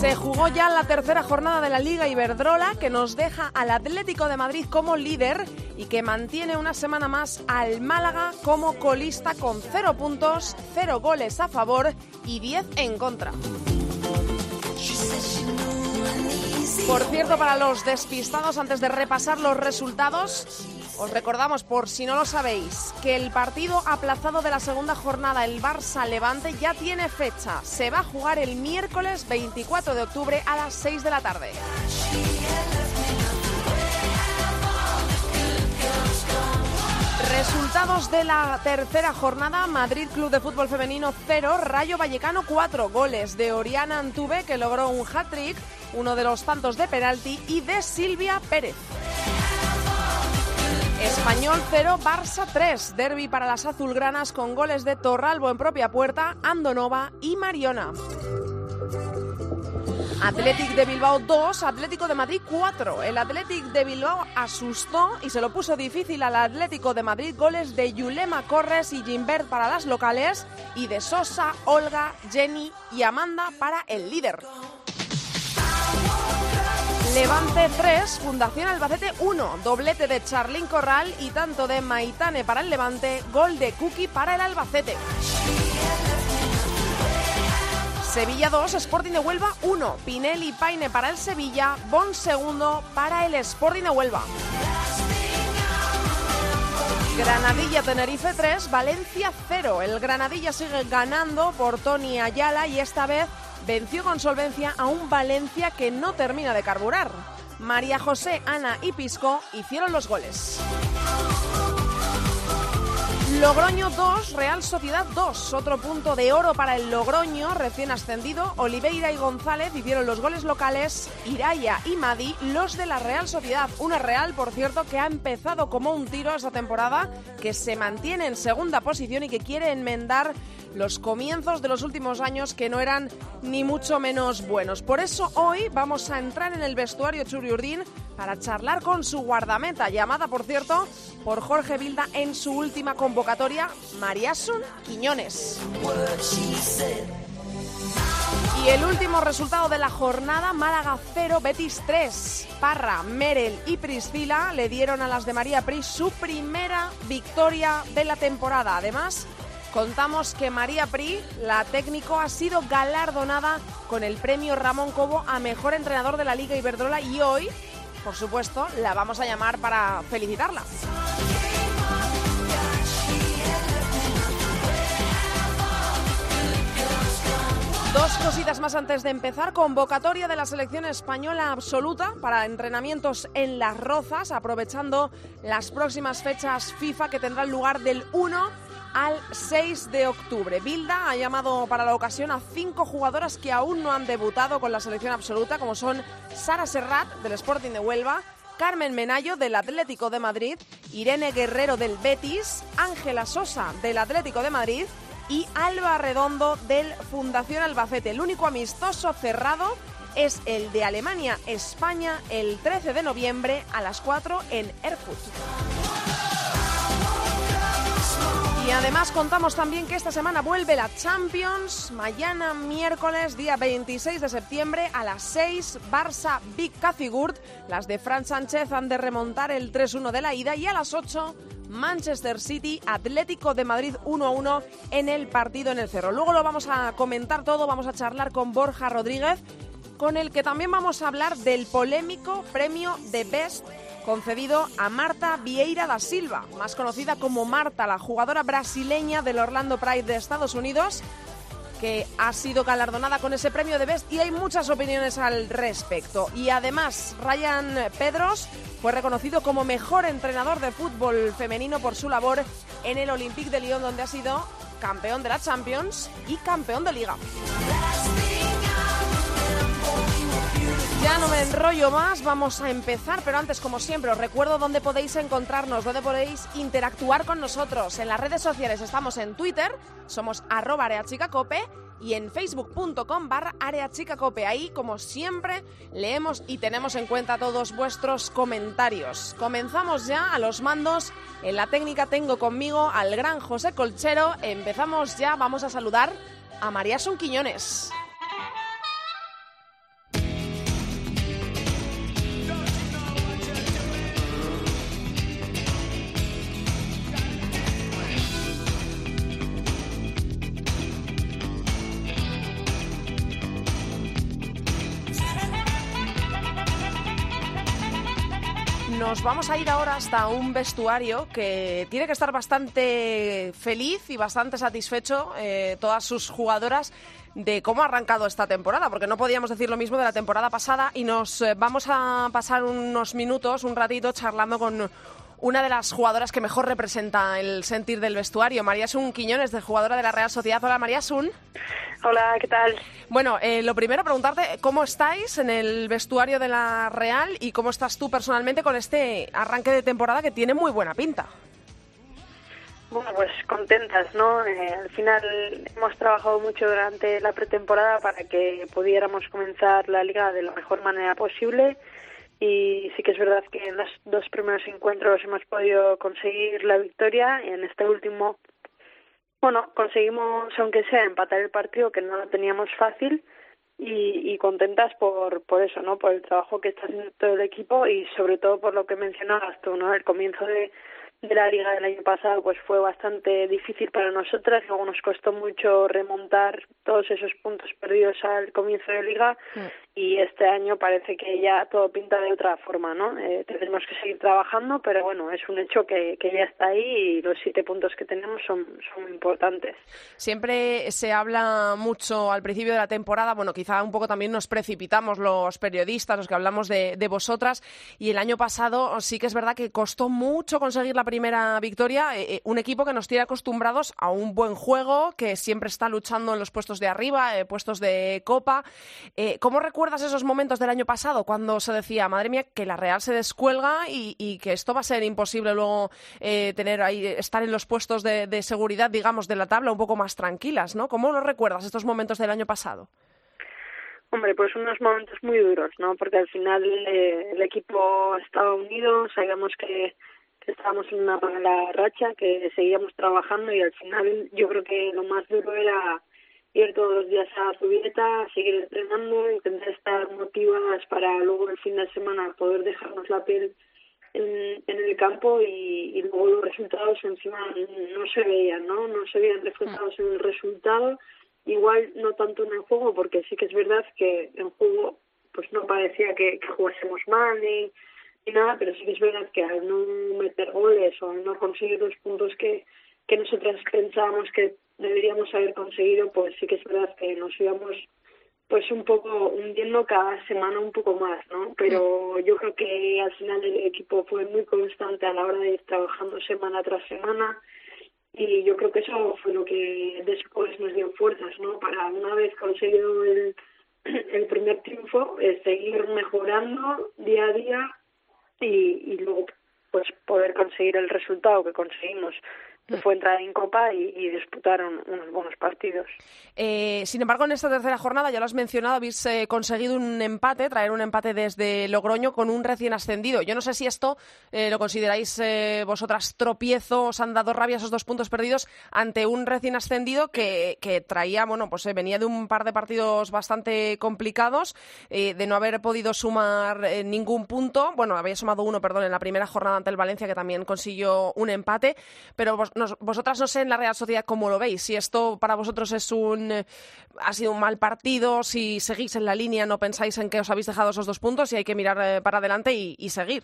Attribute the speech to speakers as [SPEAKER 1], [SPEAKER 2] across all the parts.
[SPEAKER 1] Se jugó ya la tercera jornada de la Liga Iberdrola que nos deja al Atlético de Madrid como líder y que mantiene una semana más al Málaga como colista con cero puntos, cero goles a favor y 10 en contra. Por cierto, para los despistados, antes de repasar los resultados, os recordamos, por si no lo sabéis, que el partido aplazado de la segunda jornada, el Barça-Levante, ya tiene fecha. Se va a jugar el miércoles 24 de octubre a las 6 de la tarde. Resultados de la tercera jornada, Madrid Club de Fútbol Femenino 0, Rayo Vallecano 4, goles de Oriana Antube que logró un hat-trick, uno de los tantos de penalti y de Silvia Pérez. Español 0, Barça 3, derby para las azulgranas con goles de Torralbo en propia puerta, Andonova y Mariona. Athletic de Bilbao 2, Atlético de Madrid 4. El Athletic de Bilbao asustó y se lo puso difícil al Atlético de Madrid. Goles de Yulema Corres y Gimbert para las locales y de Sosa, Olga, Jenny y Amanda para el líder. Levante 3, Fundación Albacete 1, doblete de Charlín Corral y tanto de Maitane para el Levante, gol de Cookie para el Albacete. Sevilla 2, Sporting de Huelva 1, Pinelli Paine para el Sevilla, Bon segundo para el Sporting de Huelva. Granadilla Tenerife 3, Valencia 0. El Granadilla sigue ganando por Tony Ayala y esta vez venció con solvencia a un Valencia que no termina de carburar. María José, Ana y Pisco hicieron los goles. Logroño 2, Real Sociedad 2. Otro punto de oro para el Logroño, recién ascendido. Oliveira y González hicieron los goles locales. Iraya y Madi, los de la Real Sociedad. Una Real, por cierto, que ha empezado como un tiro esta temporada, que se mantiene en segunda posición y que quiere enmendar los comienzos de los últimos años que no eran ni mucho menos buenos. Por eso hoy vamos a entrar en el vestuario Churiurdín para charlar con su guardameta, llamada por cierto por Jorge Vilda en su última convocatoria, Mariasun Quiñones. Y el último resultado de la jornada, Málaga 0, Betis 3. Parra, Merel y Priscila le dieron a las de María Pris su primera victoria de la temporada. Además, Contamos que María Pri, la técnico, ha sido galardonada con el premio Ramón Cobo a mejor entrenador de la Liga Iberdrola y hoy, por supuesto, la vamos a llamar para felicitarla. Dos cositas más antes de empezar. Convocatoria de la selección española absoluta para entrenamientos en Las Rozas, aprovechando las próximas fechas FIFA que tendrán lugar del 1 al 6 de octubre. Bilda ha llamado para la ocasión a cinco jugadoras que aún no han debutado con la selección absoluta, como son Sara Serrat, del Sporting de Huelva, Carmen Menayo, del Atlético de Madrid, Irene Guerrero, del Betis, Ángela Sosa, del Atlético de Madrid, y Alba Redondo del Fundación Albacete. El único amistoso cerrado es el de Alemania-España el 13 de noviembre a las 4 en Erfurt. Y además contamos también que esta semana vuelve la Champions. Mañana miércoles, día 26 de septiembre, a las 6, Barça Big Cazigurt. Las de Fran Sánchez han de remontar el 3-1 de la ida. Y a las 8, Manchester City, Atlético de Madrid 1-1 en el partido en el Cerro. Luego lo vamos a comentar todo, vamos a charlar con Borja Rodríguez, con el que también vamos a hablar del polémico premio de Best concedido a Marta Vieira da Silva, más conocida como Marta, la jugadora brasileña del Orlando Pride de Estados Unidos, que ha sido galardonada con ese premio de Best y hay muchas opiniones al respecto. Y además, Ryan Pedros fue reconocido como mejor entrenador de fútbol femenino por su labor en el Olympique de Lyon, donde ha sido campeón de la Champions y campeón de Liga. Ya no me enrollo más, vamos a empezar, pero antes, como siempre, os recuerdo dónde podéis encontrarnos, dónde podéis interactuar con nosotros. En las redes sociales estamos en Twitter, somos arroba areachicacope y en facebook.com barra areachicacope. Ahí, como siempre, leemos y tenemos en cuenta todos vuestros comentarios. Comenzamos ya a los mandos. En la técnica tengo conmigo al gran José Colchero. Empezamos ya, vamos a saludar a María Son Quiñones. Vamos a ir ahora hasta un vestuario que tiene que estar bastante feliz y bastante satisfecho eh, todas sus jugadoras de cómo ha arrancado esta temporada, porque no podíamos decir lo mismo de la temporada pasada y nos eh, vamos a pasar unos minutos, un ratito charlando con una de las jugadoras que mejor representa el sentir del vestuario, María Sun Quiñones, de jugadora de la Real Sociedad. Hola María Sun.
[SPEAKER 2] Hola, ¿qué tal?
[SPEAKER 1] Bueno, eh, lo primero, preguntarte cómo estáis en el vestuario de la Real y cómo estás tú personalmente con este arranque de temporada que tiene muy buena pinta.
[SPEAKER 2] Bueno, pues contentas, ¿no? Eh, al final hemos trabajado mucho durante la pretemporada para que pudiéramos comenzar la liga de la mejor manera posible y sí que es verdad que en los dos primeros encuentros hemos podido conseguir la victoria y en este último bueno, conseguimos, aunque sea, empatar el partido, que no lo teníamos fácil, y, y contentas por, por eso, ¿no? Por el trabajo que está haciendo todo el equipo y sobre todo por lo que mencionabas tú, ¿no? El comienzo de, de la liga del año pasado pues fue bastante difícil para nosotras, luego nos costó mucho remontar todos esos puntos perdidos al comienzo de liga mm. Y este año parece que ya todo pinta de otra forma, ¿no? Eh, tenemos que seguir trabajando, pero bueno, es un hecho que, que ya está ahí y los siete puntos que tenemos son, son importantes.
[SPEAKER 1] Siempre se habla mucho al principio de la temporada, bueno, quizá un poco también nos precipitamos los periodistas, los que hablamos de, de vosotras, y el año pasado sí que es verdad que costó mucho conseguir la primera victoria, eh, eh, un equipo que nos tiene acostumbrados a un buen juego, que siempre está luchando en los puestos de arriba, eh, puestos de copa. ¿Cómo recuerdas esos momentos del año pasado cuando se decía, madre mía, que la Real se descuelga y, que esto va a ser imposible luego tener ahí, estar en los puestos de, seguridad, digamos, de la tabla un poco más tranquilas, ¿no? ¿Cómo lo recuerdas estos momentos del año pasado?
[SPEAKER 2] Hombre, pues unos momentos muy duros, ¿no? Porque al final el equipo estaba unido, sabíamos que estábamos en una mala racha, que seguíamos trabajando y al final yo creo que lo más duro era ir todos los días a Zubieta, seguir entrenando, intentar estar motivadas para luego el fin de semana poder dejarnos la piel en, en el campo y, y, luego los resultados encima no se veían, ¿no? No se veían reflejados en el resultado, igual no tanto en el juego, porque sí que es verdad que en juego pues no parecía que, que jugásemos mal ni nada, pero sí que es verdad que al no meter goles o al no conseguir los puntos que, que nosotras pensábamos que deberíamos haber conseguido, pues sí que es verdad que nos íbamos pues un poco hundiendo cada semana un poco más, ¿no? Pero yo creo que al final el equipo fue muy constante a la hora de ir trabajando semana tras semana y yo creo que eso fue lo que después nos dio fuerzas, ¿no? Para una vez conseguido el, el primer triunfo, seguir mejorando día a día y, y luego pues poder conseguir el resultado que conseguimos fue entrar en Copa y, y disputaron unos buenos partidos.
[SPEAKER 1] Eh, sin embargo, en esta tercera jornada, ya lo has mencionado, habéis eh, conseguido un empate, traer un empate desde Logroño con un recién ascendido. Yo no sé si esto eh, lo consideráis eh, vosotras tropiezo, os han dado rabia esos dos puntos perdidos ante un recién ascendido que, traía, bueno, pues venía de un par de partidos bastante complicados, de no haber podido sumar ningún punto. Bueno, había sumado uno, perdón, en la primera jornada ante el Valencia, que también consiguió un empate, pero vos, vosotras no sé en la Real Sociedad cómo lo veis, si esto para vosotros es un ha sido un mal partido, si seguís en la línea, no pensáis en que os habéis dejado esos dos puntos y hay que mirar eh, para adelante y, y seguir.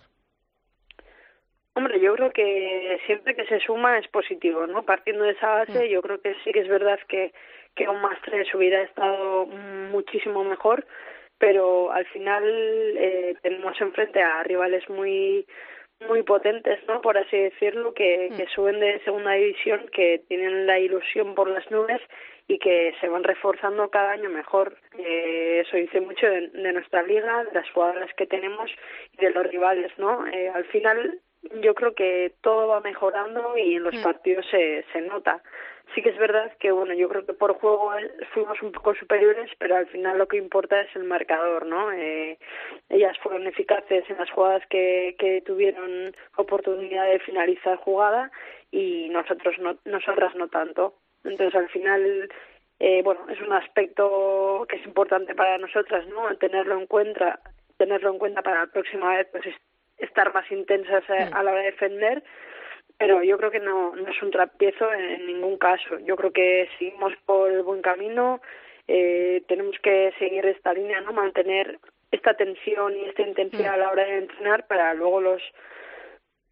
[SPEAKER 2] Hombre, yo creo que siempre que se suma es positivo, ¿no? Partiendo de esa base, mm. yo creo que sí que es verdad que, que un más tres hubiera estado muchísimo mejor, pero al final eh, tenemos enfrente a rivales muy muy potentes, ¿no? Por así decirlo, que, mm. que suben de segunda división, que tienen la ilusión por las nubes y que se van reforzando cada año mejor. Eh, eso dice mucho de, nuestra liga, de las jugadoras que tenemos y de los rivales, ¿no? Eh, al final yo creo que todo va mejorando y en los mm. partidos se, se nota. Sí que es verdad que, bueno, yo creo que por juego fuimos un poco superiores, pero al final lo que importa es el marcador, ¿no? Eh, ellas fueron eficaces en las jugadas que, que tuvieron oportunidad de finalizar jugada y nosotros no, nosotras no tanto. Entonces, al final, eh, bueno, es un aspecto que es importante para nosotras, ¿no? Tenerlo en cuenta, tenerlo en cuenta para la próxima vez, pues estar más intensas a, la hora de defender, pero yo creo que no, no es un trapiezo en, ningún caso. Yo creo que seguimos por el buen camino, eh, tenemos que seguir esta línea, ¿no? Mantener esta tensión y esta intensidad a la hora de entrenar para luego los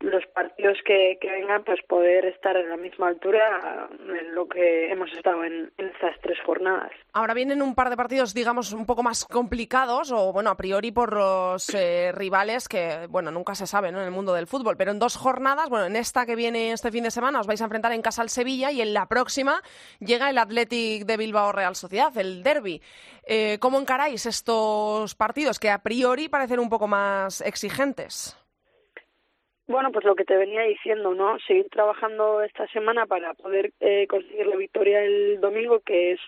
[SPEAKER 2] los partidos que, vengan pues poder estar en la misma altura en lo que hemos estado en, en, estas tres jornadas.
[SPEAKER 1] Ahora vienen un par de partidos, digamos, un poco más complicados o, bueno, a priori por los eh, rivales que, bueno, nunca se sabe ¿no? en el mundo del fútbol, pero en dos jornadas, bueno, en esta que viene este fin de semana os vais a enfrentar en casa al Sevilla y en la próxima llega el Athletic de Bilbao Real Sociedad, el derby. Eh, ¿Cómo encaráis estos partidos que a priori parecen un poco más exigentes?
[SPEAKER 2] Bueno, pues lo que te venía diciendo, ¿no? Seguir trabajando esta semana para poder eh, conseguir la victoria el domingo, que es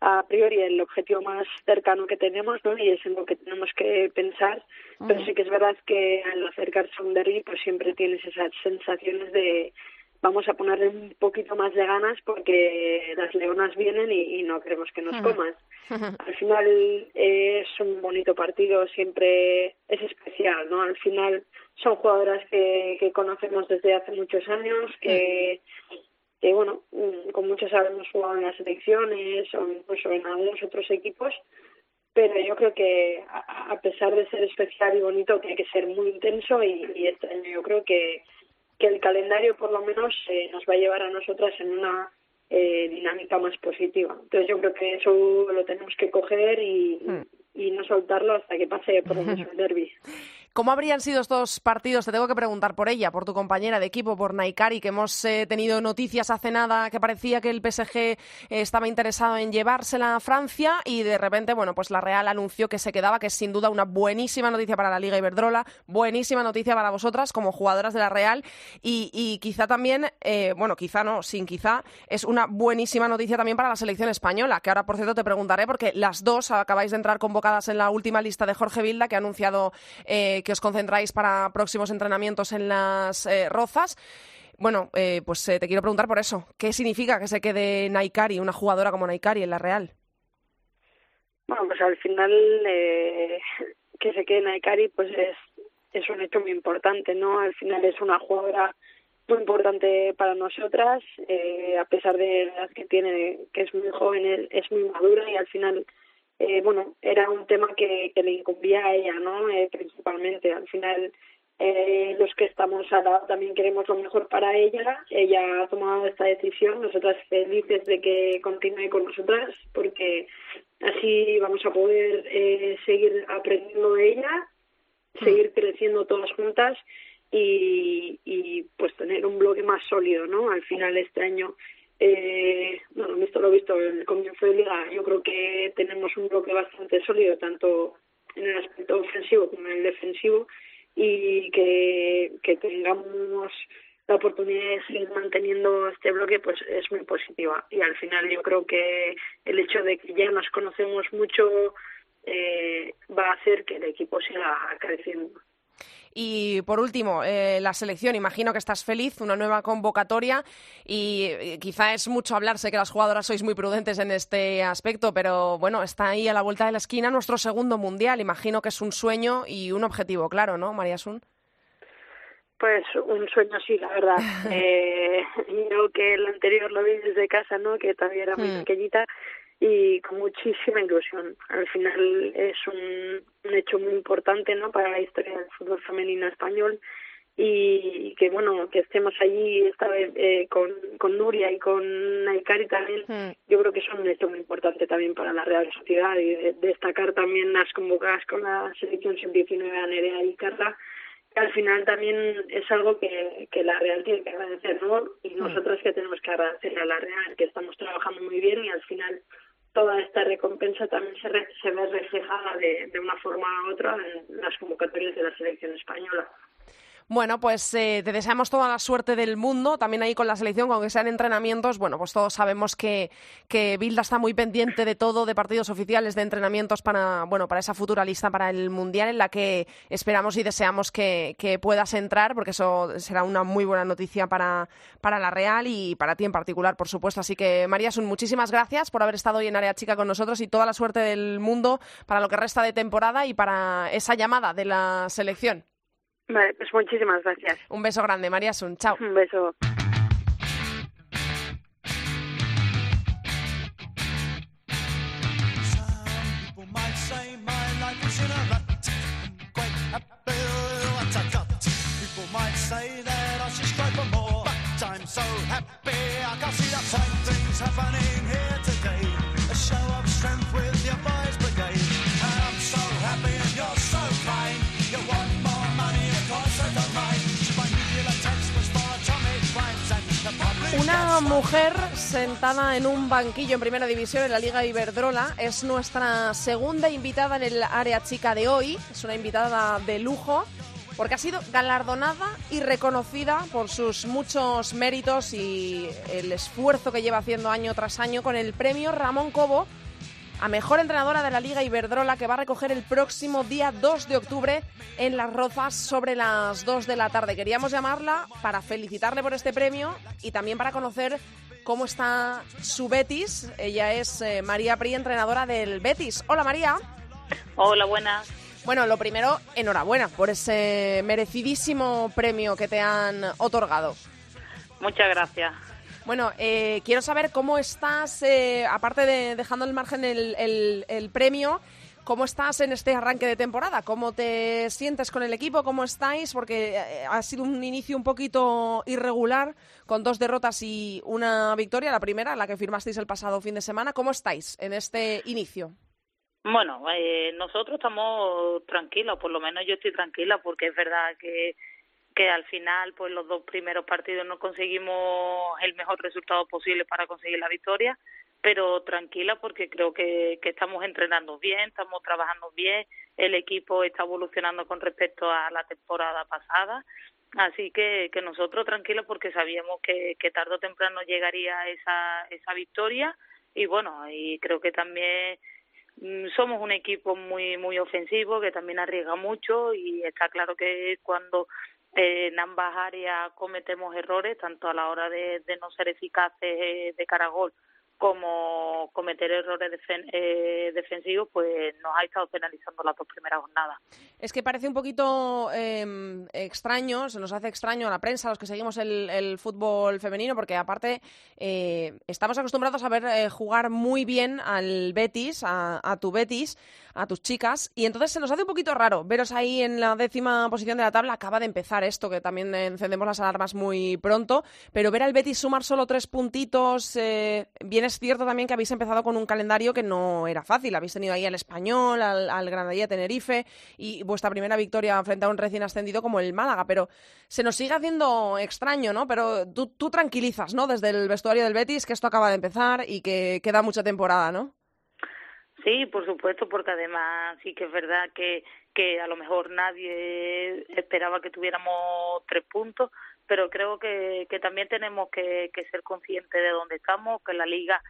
[SPEAKER 2] a priori el objetivo más cercano que tenemos, ¿no? Y es en lo que tenemos que pensar. Pero sí que es verdad que al acercarse a un derby, pues siempre tienes esas sensaciones de vamos a ponerle un poquito más de ganas porque las leonas vienen y, no queremos que nos coman. Al final eh, es un bonito partido, siempre es especial, ¿no? Al final son jugadoras que, que conocemos desde hace muchos años, que, que bueno, mm, con muchas hemos jugado en las elecciones o incluso en algunos otros equipos, pero yo creo que a, pesar de ser especial y bonito, tiene que ser muy intenso y, y este año yo creo que que el calendario por lo menos eh, nos va a llevar a nosotras en una eh, dinámica más positiva. Entonces yo creo que eso lo tenemos que coger y, hmm. Y no soltarlo hasta que pase por el derby.
[SPEAKER 1] ¿Cómo habrían sido estos partidos? Te tengo que preguntar por ella, por tu compañera de equipo, por Naikari, que hemos eh, tenido noticias hace nada que parecía que el PSG eh, estaba interesado en llevársela a Francia y de repente, bueno, pues la Real anunció que se quedaba, que es sin duda una buenísima noticia para la Liga Iberdrola, buenísima noticia para vosotras como jugadoras de la Real y, quizá también, eh, bueno, quizá no, sin quizá, es una buenísima noticia también para la selección española, que ahora por cierto te preguntaré porque las dos acabáis de entrar convocadas en la última lista de Jorge Vilda que ha anunciado que os concentráis para próximos entrenamientos en las eh, rozas. Bueno, eh, pues eh, te quiero preguntar por eso. ¿Qué significa que se quede Naikari, una jugadora como Naikari en la Real?
[SPEAKER 2] Bueno, pues al final que se quede Naikari pues es, es un hecho muy importante, ¿no? Al final es una jugadora muy importante para nosotras, a pesar de la edad que tiene, que es muy joven, es muy madura y al final eh, bueno, era un tema que, que le incumbía a ella, ¿no? Eh, principalmente. Al final, eh, los que estamos al lado también queremos lo mejor para ella. Ella ha tomado esta decisión. Nosotras felices de que continúe con nosotras, porque así vamos a poder eh, seguir aprendiendo de ella, seguir creciendo todas juntas y, y pues tener un bloque más sólido, ¿no? Al final este año eh, bueno, esto lo visto en el comienzo de liga. Yo creo que tenemos un bloque bastante sólido, tanto en el aspecto ofensivo como en el defensivo, y que, que tengamos la oportunidad de seguir manteniendo este bloque pues es muy positiva y al final yo creo que el hecho de que ya nos conocemos mucho eh, va a hacer que el equipo siga creciendo.
[SPEAKER 1] Y por último, eh, la selección, imagino que estás feliz, una nueva convocatoria y eh, quizá es mucho hablarse que las jugadoras sois muy prudentes en este aspecto, pero bueno, está ahí a la vuelta de la esquina nuestro segundo mundial. Imagino que es un sueño y un objetivo, claro, ¿no, María Sun?
[SPEAKER 2] Pues un sueño sí, la verdad. eh, yo que el anterior lo vi desde casa, ¿no? Que todavía era muy hmm. pequeñita y con muchísima ilusión. Al final es un, un hecho muy importante ¿no? para la historia del fútbol femenino español y que bueno que estemos allí esta vez eh, con, con Nuria y con Naikari también hmm. yo creo que es un hecho muy importante también para la Real Sociedad y destacar también las convocadas con la selección sub-19 a Nerea y Carla al final también es algo que, que la Real tiene que agradecer, ¿no? Y mm. nosotros que tenemos que agradecerle a la Real, que estamos trabajando muy bien y al final toda esta recompensa también se, se ve reflejada de, de una forma u otra en las convocatorias de la selección española.
[SPEAKER 1] Bueno, pues eh, te deseamos toda la suerte del mundo, también ahí con la selección, aunque sean entrenamientos. Bueno, pues todos sabemos que, que Bilda está muy pendiente de todo, de partidos oficiales, de entrenamientos para, bueno, para esa futura lista para el Mundial, en la que esperamos y deseamos que, que puedas entrar, porque eso será una muy buena noticia para, para la Real y para ti en particular, por supuesto. Así que, María Sun, muchísimas gracias por haber estado hoy en Área Chica con nosotros y toda la suerte del mundo para lo que resta de temporada y para esa llamada de la selección.
[SPEAKER 2] Vale, pues muchísimas gracias.
[SPEAKER 1] Un beso grande, María Sun. Chao.
[SPEAKER 2] Un beso. so happy I can see the same things happening here today. A show of strength with your boys Una mujer sentada en un banquillo en primera división en la Liga Iberdrola es nuestra segunda invitada en el área chica de hoy. Es una invitada de lujo porque ha sido galardonada y reconocida por sus muchos méritos y el esfuerzo que lleva haciendo año tras año con el premio Ramón Cobo a mejor entrenadora de la Liga Iberdrola que va a recoger el próximo día 2 de octubre en Las Rozas sobre las 2 de la tarde. Queríamos llamarla para felicitarle por este premio y también para conocer cómo está su Betis. Ella es eh, María Pri, entrenadora del Betis. Hola María.
[SPEAKER 3] Hola, buenas.
[SPEAKER 1] Bueno, lo primero, enhorabuena por ese merecidísimo premio que te han otorgado.
[SPEAKER 3] Muchas gracias.
[SPEAKER 1] Bueno, eh, quiero saber cómo estás, eh, aparte de dejando el margen el, el, premio, ¿Cómo estás en este arranque de temporada? ¿Cómo te sientes con el equipo? ¿Cómo estáis? Porque eh, ha sido un inicio un poquito irregular, con dos derrotas y una victoria, la primera, la que firmasteis el pasado fin de semana. ¿Cómo estáis en este inicio?
[SPEAKER 3] Bueno, nosotros estamos tranquilos, por lo menos yo estoy tranquila, porque es verdad que que al final pues los dos primeros partidos no conseguimos el mejor resultado posible para conseguir la victoria pero tranquila porque creo que, estamos entrenando bien, estamos trabajando bien, el equipo está evolucionando con respecto a la temporada pasada, así que, que nosotros tranquilos porque sabíamos que, que tarde o temprano llegaría esa, esa victoria. Y bueno, y creo que también mm, somos un equipo muy muy ofensivo que también arriesga mucho y está claro que cuando en ambas áreas cometemos errores, tanto a la hora de, de no ser eficaces eh, de cara a gol como cometer errores eh, defensivos, pues nos ha estado penalizando las dos primeras jornadas.
[SPEAKER 1] Es que parece un poquito em, extraño, se nos hace extraño a la prensa, a los que seguimos el, fútbol femenino, porque aparte eh, estamos acostumbrados a ver eh, jugar muy bien al Betis, a, a, tu Betis, a tus chicas, y entonces se nos hace un poquito raro veros ahí en la décima posición de la tabla. Acaba de empezar esto, que también encendemos las alarmas muy pronto, pero ver al Betis sumar solo tres puntitos viene es cierto también que habéis empezado con un calendario que no era fácil. Habéis tenido ahí al Español, al, al Granadilla Tenerife y vuestra primera victoria frente a un recién ascendido como el Málaga. Pero se nos sigue haciendo extraño, ¿no? Pero tú, tranquilizas, ¿no? Desde el vestuario del Betis que esto acaba de empezar y que queda mucha temporada, ¿no?
[SPEAKER 3] Sí, por supuesto, porque además sí que es verdad que, que a lo mejor nadie esperaba que tuviéramos tres puntos, pero creo que, también tenemos que, que ser conscientes de dónde estamos, que la liga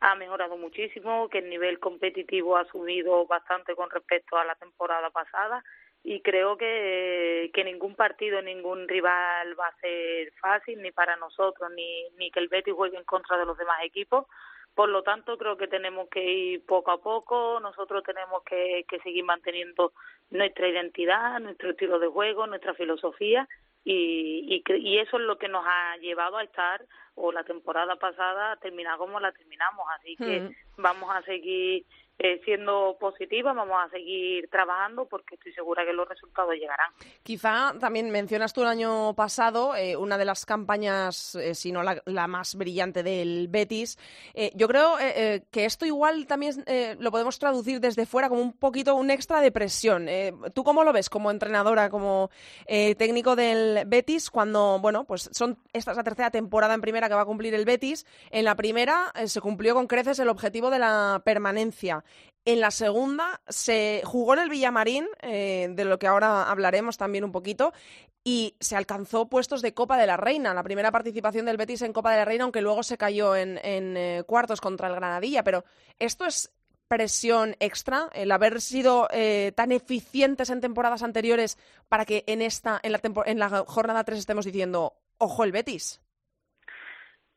[SPEAKER 3] ha mejorado muchísimo, que el nivel competitivo ha subido bastante con respecto a la temporada pasada y creo que, que ningún partido, ningún rival va a ser fácil ni para nosotros ni, ni que el Betis juegue en contra de los demás equipos. Por lo tanto, creo que tenemos que ir poco a poco, nosotros tenemos que, que seguir manteniendo nuestra identidad, nuestro estilo de juego, nuestra filosofía y, y, eso es lo que nos ha llevado a estar o la temporada pasada a terminar como la terminamos así que vamos a seguir eh, siendo positiva, vamos a seguir trabajando porque estoy segura que los resultados llegarán.
[SPEAKER 1] Quizá también mencionas tú el año pasado eh, una de las campañas, eh, si no la, más brillante del Betis. yo creo que esto igual también lo podemos traducir desde fuera como un poquito un extra de presión. ¿Tú cómo lo ves como entrenadora, como técnico del Betis cuando, bueno, pues son esta es la tercera temporada en primera que va a cumplir el Betis? En la primera se cumplió con creces el objetivo de la permanencia. En la segunda se jugó en el Villamarín, eh, de lo que ahora hablaremos también un poquito, y se alcanzó puestos de Copa de la Reina, la primera participación del Betis en Copa de la Reina, aunque luego se cayó en, eh, cuartos contra el Granadilla. Pero esto es presión extra, el haber sido eh, tan eficientes en temporadas anteriores para que en esta, en la, en la jornada 3 estemos diciendo, ojo el Betis.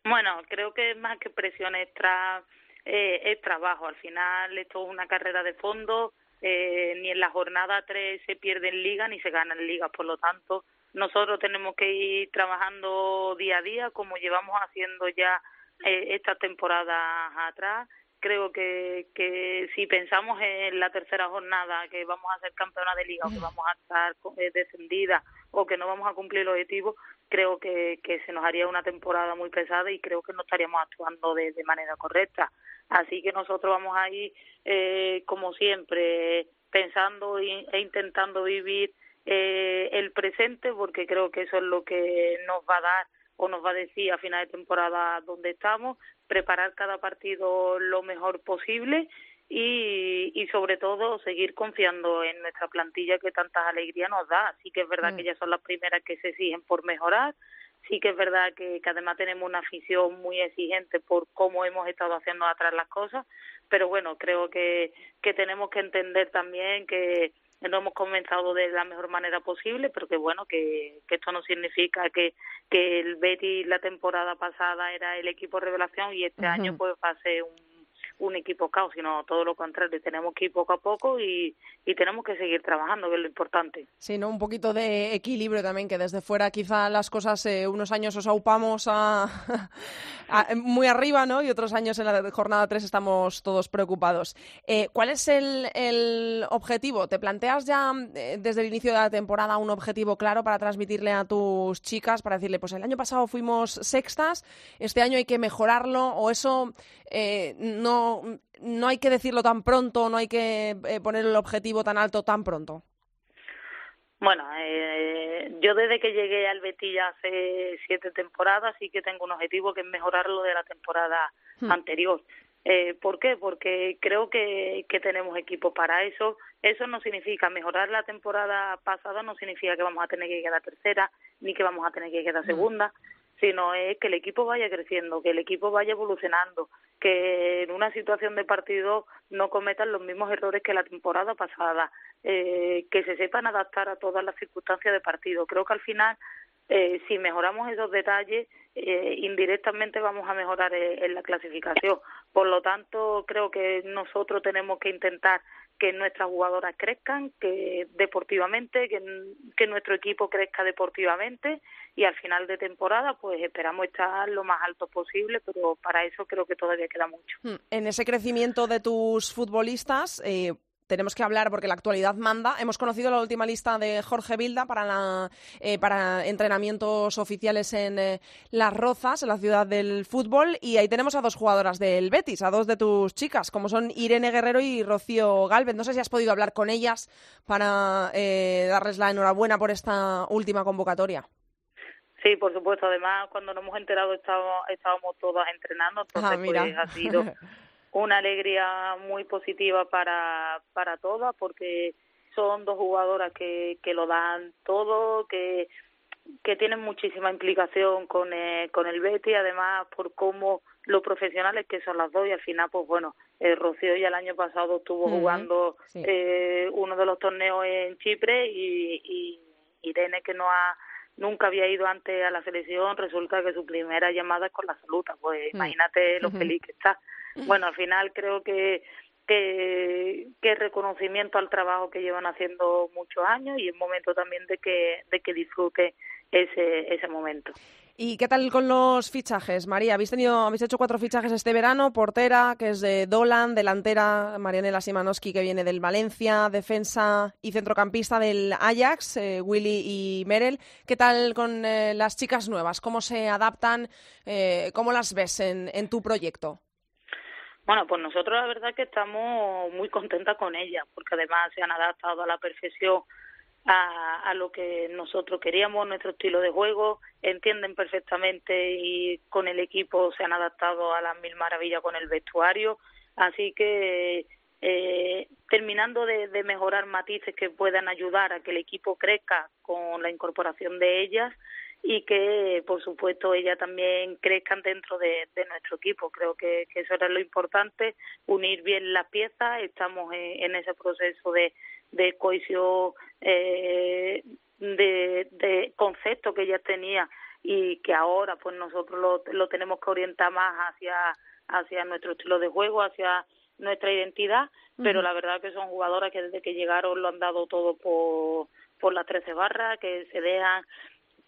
[SPEAKER 3] Bueno, creo que más que presión extra eh, es trabajo. Al final esto es una carrera de fondo, eh, ni en la jornada 3 se pierde en liga ni se gana en liga, por lo tanto nosotros tenemos que ir trabajando día a día como llevamos haciendo ya eh, estas temporadas atrás. Creo que, que si pensamos en la tercera jornada que vamos a ser campeona de liga o que vamos a estar eh, descendida o que no vamos a cumplir el objetivo, creo que, que se nos haría una temporada muy pesada y creo que no estaríamos actuando de, manera correcta. Así que nosotros vamos ahí, eh, como siempre, pensando e intentando vivir eh, el presente, porque creo que eso es lo que nos va a dar o nos va a decir a final de temporada dónde estamos, preparar cada partido lo mejor posible y, y sobre todo seguir confiando en nuestra plantilla que tantas alegrías nos da. Así que es verdad mm. que ellas son las primeras que se exigen por mejorar, sí que es verdad que, además tenemos una afición muy exigente por cómo hemos estado haciendo atrás las cosas, pero bueno, creo que, que tenemos que entender también que no hemos comenzado de la mejor manera posible, pero que bueno, que, que esto no significa que, que el Betty la temporada pasada era el equipo revelación y este año pues va a ser un un equipo caos, sino todo lo contrario. Tenemos que ir poco a poco y, y tenemos que seguir trabajando, que es lo importante.
[SPEAKER 1] Sí. Un poquito de equilibrio también, que desde fuera quizá las cosas eh, unos años os aupamos a, muy arriba, ¿no? Y otros años en la jornada 3 estamos todos preocupados. Eh, ¿Cuál es el, el, objetivo? ¿Te planteas ya eh, desde el inicio de la temporada un objetivo claro para transmitirle a tus chicas, para decirle, pues el año pasado fuimos sextas, este año hay que mejorarlo, o eso no no, hay que decirlo tan pronto, no hay que eh, poner el objetivo tan alto tan pronto.
[SPEAKER 3] Bueno, eh, yo desde que llegué al Betis hace siete temporadas sí que tengo un objetivo que es mejorar lo de la temporada hmm. anterior. Eh, ¿Por qué? Porque creo que, que tenemos equipo para eso. Eso no significa mejorar la temporada pasada, no significa que vamos a tener que quedar tercera, ni que vamos a tener que quedar hmm. Sino es que el equipo vaya creciendo, que el equipo vaya evolucionando, que en una situación de partido no cometan los mismos errores que la temporada pasada, eh, que se sepan adaptar a todas las circunstancias de partido. Creo que al final, eh, si mejoramos esos detalles, eh, indirectamente vamos a mejorar eh, en la clasificación. Por lo tanto, creo que nosotros tenemos que intentar que nuestras jugadoras crezcan, que deportivamente, que, nuestro equipo crezca deportivamente y al final de temporada pues esperamos estar lo más alto posible, pero para eso creo que todavía queda mucho.
[SPEAKER 1] Hmm. En ese crecimiento de tus futbolistas, eh, tenemos que hablar porque la actualidad manda. Hemos conocido la última lista de Jorge Vilda para, la, eh, para entrenamientos oficiales en eh, Las Rozas, en la ciudad del fútbol, y ahí tenemos a dos jugadoras del Betis, a dos de tus chicas, como son Irene Guerrero y Rocío Galvez. No sé si has podido hablar con ellas para eh, darles la enhorabuena por esta última convocatoria.
[SPEAKER 3] Sí, por supuesto. Además, cuando nos hemos enterado estábamos, estábamos todas entrenando, entonces ah, pues, ha sido una alegría muy positiva para, para todas porque son dos jugadoras que, que lo dan todo, que, que tienen muchísima implicación con, eh, con el Betty, además por cómo los profesionales que son las dos y al final pues bueno, el Rocío ya el año pasado estuvo jugando eh, uno de los torneos en Chipre y, y Irene que no ha nunca había ido antes a la selección, resulta que su primera llamada es con la salud, pues imagínate lo feliz que está. Bueno, al final creo que que, que reconocimiento al trabajo que llevan haciendo muchos años y es momento también de que, de que disfrute ese, ese momento.
[SPEAKER 1] ¿Y qué tal con los fichajes, María? Habéis tenido, habéis hecho cuatro fichajes este verano, portera, que es de Dolan, delantera Marianela Simanowski, que viene del Valencia, defensa y centrocampista del Ajax, eh, Willy y Merel. ¿Qué tal con eh, las chicas nuevas? ¿Cómo se adaptan? Eh, ¿Cómo las ves en, en tu proyecto?
[SPEAKER 3] Bueno, pues nosotros la verdad que estamos muy contentas con ellas, porque además se han adaptado a la perfección a, a, lo que nosotros queríamos, nuestro estilo de juego, entienden perfectamente y con el equipo se han adaptado a las mil maravillas con el vestuario, así que eh, terminando de, de mejorar matices que puedan ayudar a que el equipo crezca con la incorporación de ellas y que, por supuesto, ellas también crezcan dentro de, de nuestro equipo. Creo que, que, eso era lo importante, unir bien las piezas. Estamos en, en ese proceso de, de cohesión, eh, de, de concepto que ellas tenían y que ahora pues nosotros lo, lo tenemos que orientar más hacia, hacia nuestro estilo de juego, hacia nuestra identidad, pero la verdad que son jugadoras que desde que llegaron lo han dado todo por, por las 13 barras, que se dejan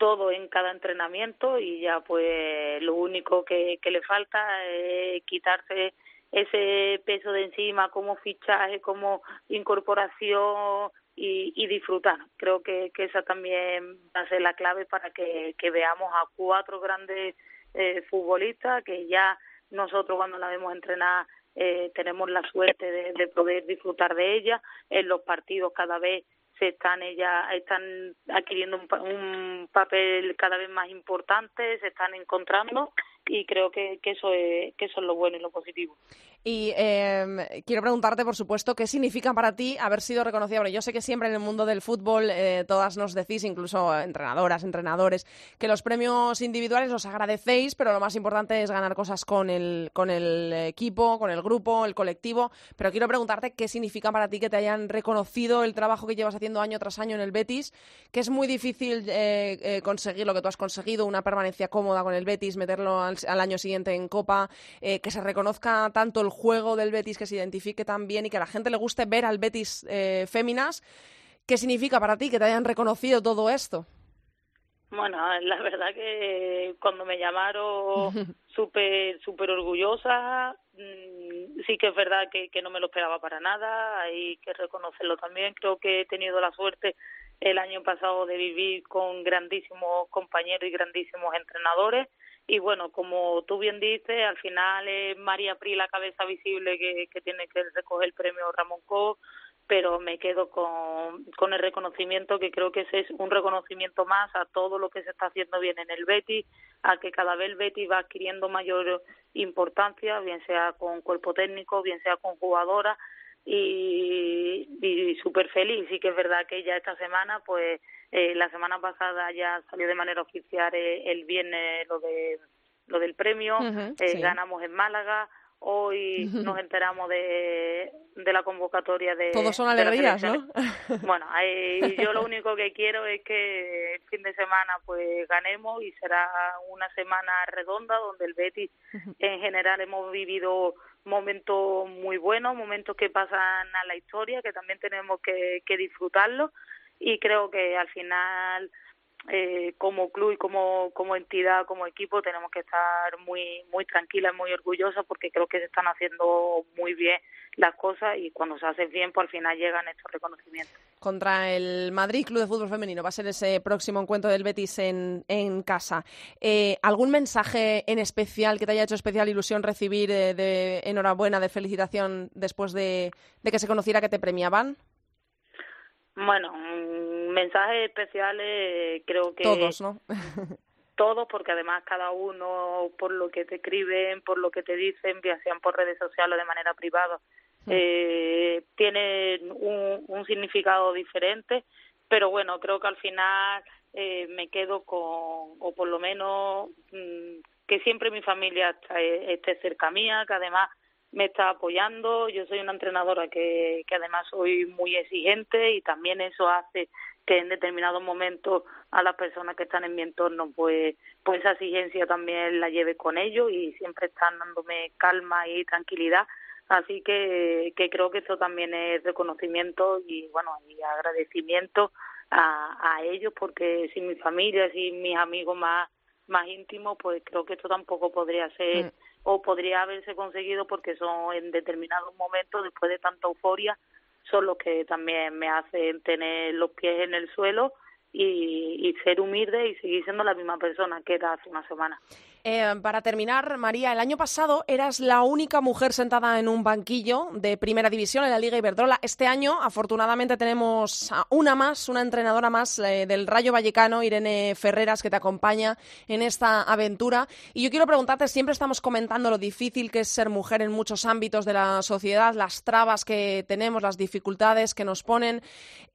[SPEAKER 3] todo en cada entrenamiento y ya pues lo único que, le falta es quitarse ese peso de encima como fichaje, como incorporación y, y disfrutar. Creo que, esa también va a ser la clave para que, que veamos a cuatro grandes eh, futbolistas que ya nosotros cuando la vemos entrenar eh, tenemos la suerte de, de poder disfrutar de ella en los partidos cada vez se están ellas están adquiriendo un, un, papel cada vez más importante se están encontrando y creo que, que eso es que eso es lo bueno y lo positivo
[SPEAKER 1] y eh, quiero preguntarte, por supuesto, ¿qué significa para ti haber sido reconocida? Bueno, yo sé que siempre en el mundo del fútbol eh, todas nos decís, incluso entrenadoras, entrenadores, que los premios individuales los agradecéis, pero lo más importante es ganar cosas con el, con el equipo, con el grupo, el colectivo. Pero quiero preguntarte qué significa para ti que te hayan reconocido el trabajo que llevas haciendo año tras año en el Betis, que es muy difícil eh, eh, conseguir lo que tú has conseguido, una permanencia cómoda con el Betis, meterlo al, al año siguiente en Copa, eh, que se reconozca tanto el juego del Betis, que se identifique tan bien y que a la gente le guste ver al Betis eh, féminas. ¿Qué significa para ti que te hayan reconocido todo esto?
[SPEAKER 3] Bueno, la verdad que cuando me llamaron súper súper orgullosa, sí que es verdad que, que no me lo esperaba para nada, hay que reconocerlo también. Creo que he tenido la suerte el año pasado de vivir con grandísimos compañeros y grandísimos entrenadores y bueno, como tú bien dices, al final es María Pri la cabeza visible que, tiene que recoger el premio Ramón Co, pero me quedo con, con el reconocimiento que creo que ese es un reconocimiento más a todo lo que se está haciendo bien en el Betis, a que cada vez el Betis va adquiriendo mayor importancia, bien sea con cuerpo técnico, bien sea con jugadoras, y, y súper feliz. Sí que es verdad que ya esta semana, pues eh, la semana pasada ya salió de manera oficial eh, el viernes lo de lo del premio, uh -huh, eh, sí. ganamos en Málaga, hoy nos enteramos de, de la convocatoria de
[SPEAKER 1] todos son alegrías no
[SPEAKER 3] bueno eh, yo lo único que quiero es que el fin de semana pues ganemos y será una semana redonda donde el Betis uh -huh. en general hemos vivido momentos muy buenos momentos que pasan a la historia que también tenemos que, que disfrutarlo y creo que al final eh, como club y como, como entidad, como equipo, tenemos que estar muy, muy tranquilas, muy orgullosas porque creo que se están haciendo muy bien las cosas y cuando se hacen bien, pues al final llegan estos reconocimientos.
[SPEAKER 1] Contra el Madrid Club de Fútbol Femenino va a ser ese próximo encuentro del Betis en, en casa. Eh, ¿Algún mensaje en especial que te haya hecho especial ilusión recibir eh, de enhorabuena, de felicitación después de, de que se conociera que te premiaban?
[SPEAKER 3] Bueno, mensajes especiales creo que
[SPEAKER 1] todos, ¿no?
[SPEAKER 3] todos, porque además cada uno por lo que te escriben, por lo que te dicen, ya sean por redes sociales o de manera privada, mm. eh, tienen un, un significado diferente, pero bueno, creo que al final eh, me quedo con, o por lo menos mmm, que siempre mi familia esté, esté cerca mía, que además me está apoyando. Yo soy una entrenadora que, que además soy muy exigente y también eso hace que en determinados momentos a las personas que están en mi entorno pues pues esa exigencia también la lleve con ellos y siempre están dándome calma y tranquilidad así que que creo que eso también es reconocimiento y bueno y agradecimiento a, a ellos porque sin mi familia sin mis amigos más más íntimo, pues creo que esto tampoco podría ser mm. O podría haberse conseguido porque son en determinados momentos, después de tanta euforia, son los que también me hacen tener los pies en el suelo y, y ser humilde y seguir siendo la misma persona que era hace una semana.
[SPEAKER 1] Eh, para terminar, María, el año pasado eras la única mujer sentada en un banquillo de primera división en la Liga Iberdrola. Este año, afortunadamente, tenemos a una más, una entrenadora más eh, del Rayo Vallecano, Irene Ferreras, que te acompaña en esta aventura. Y yo quiero preguntarte, siempre estamos comentando lo difícil que es ser mujer en muchos ámbitos de la sociedad, las trabas que tenemos, las dificultades que nos ponen.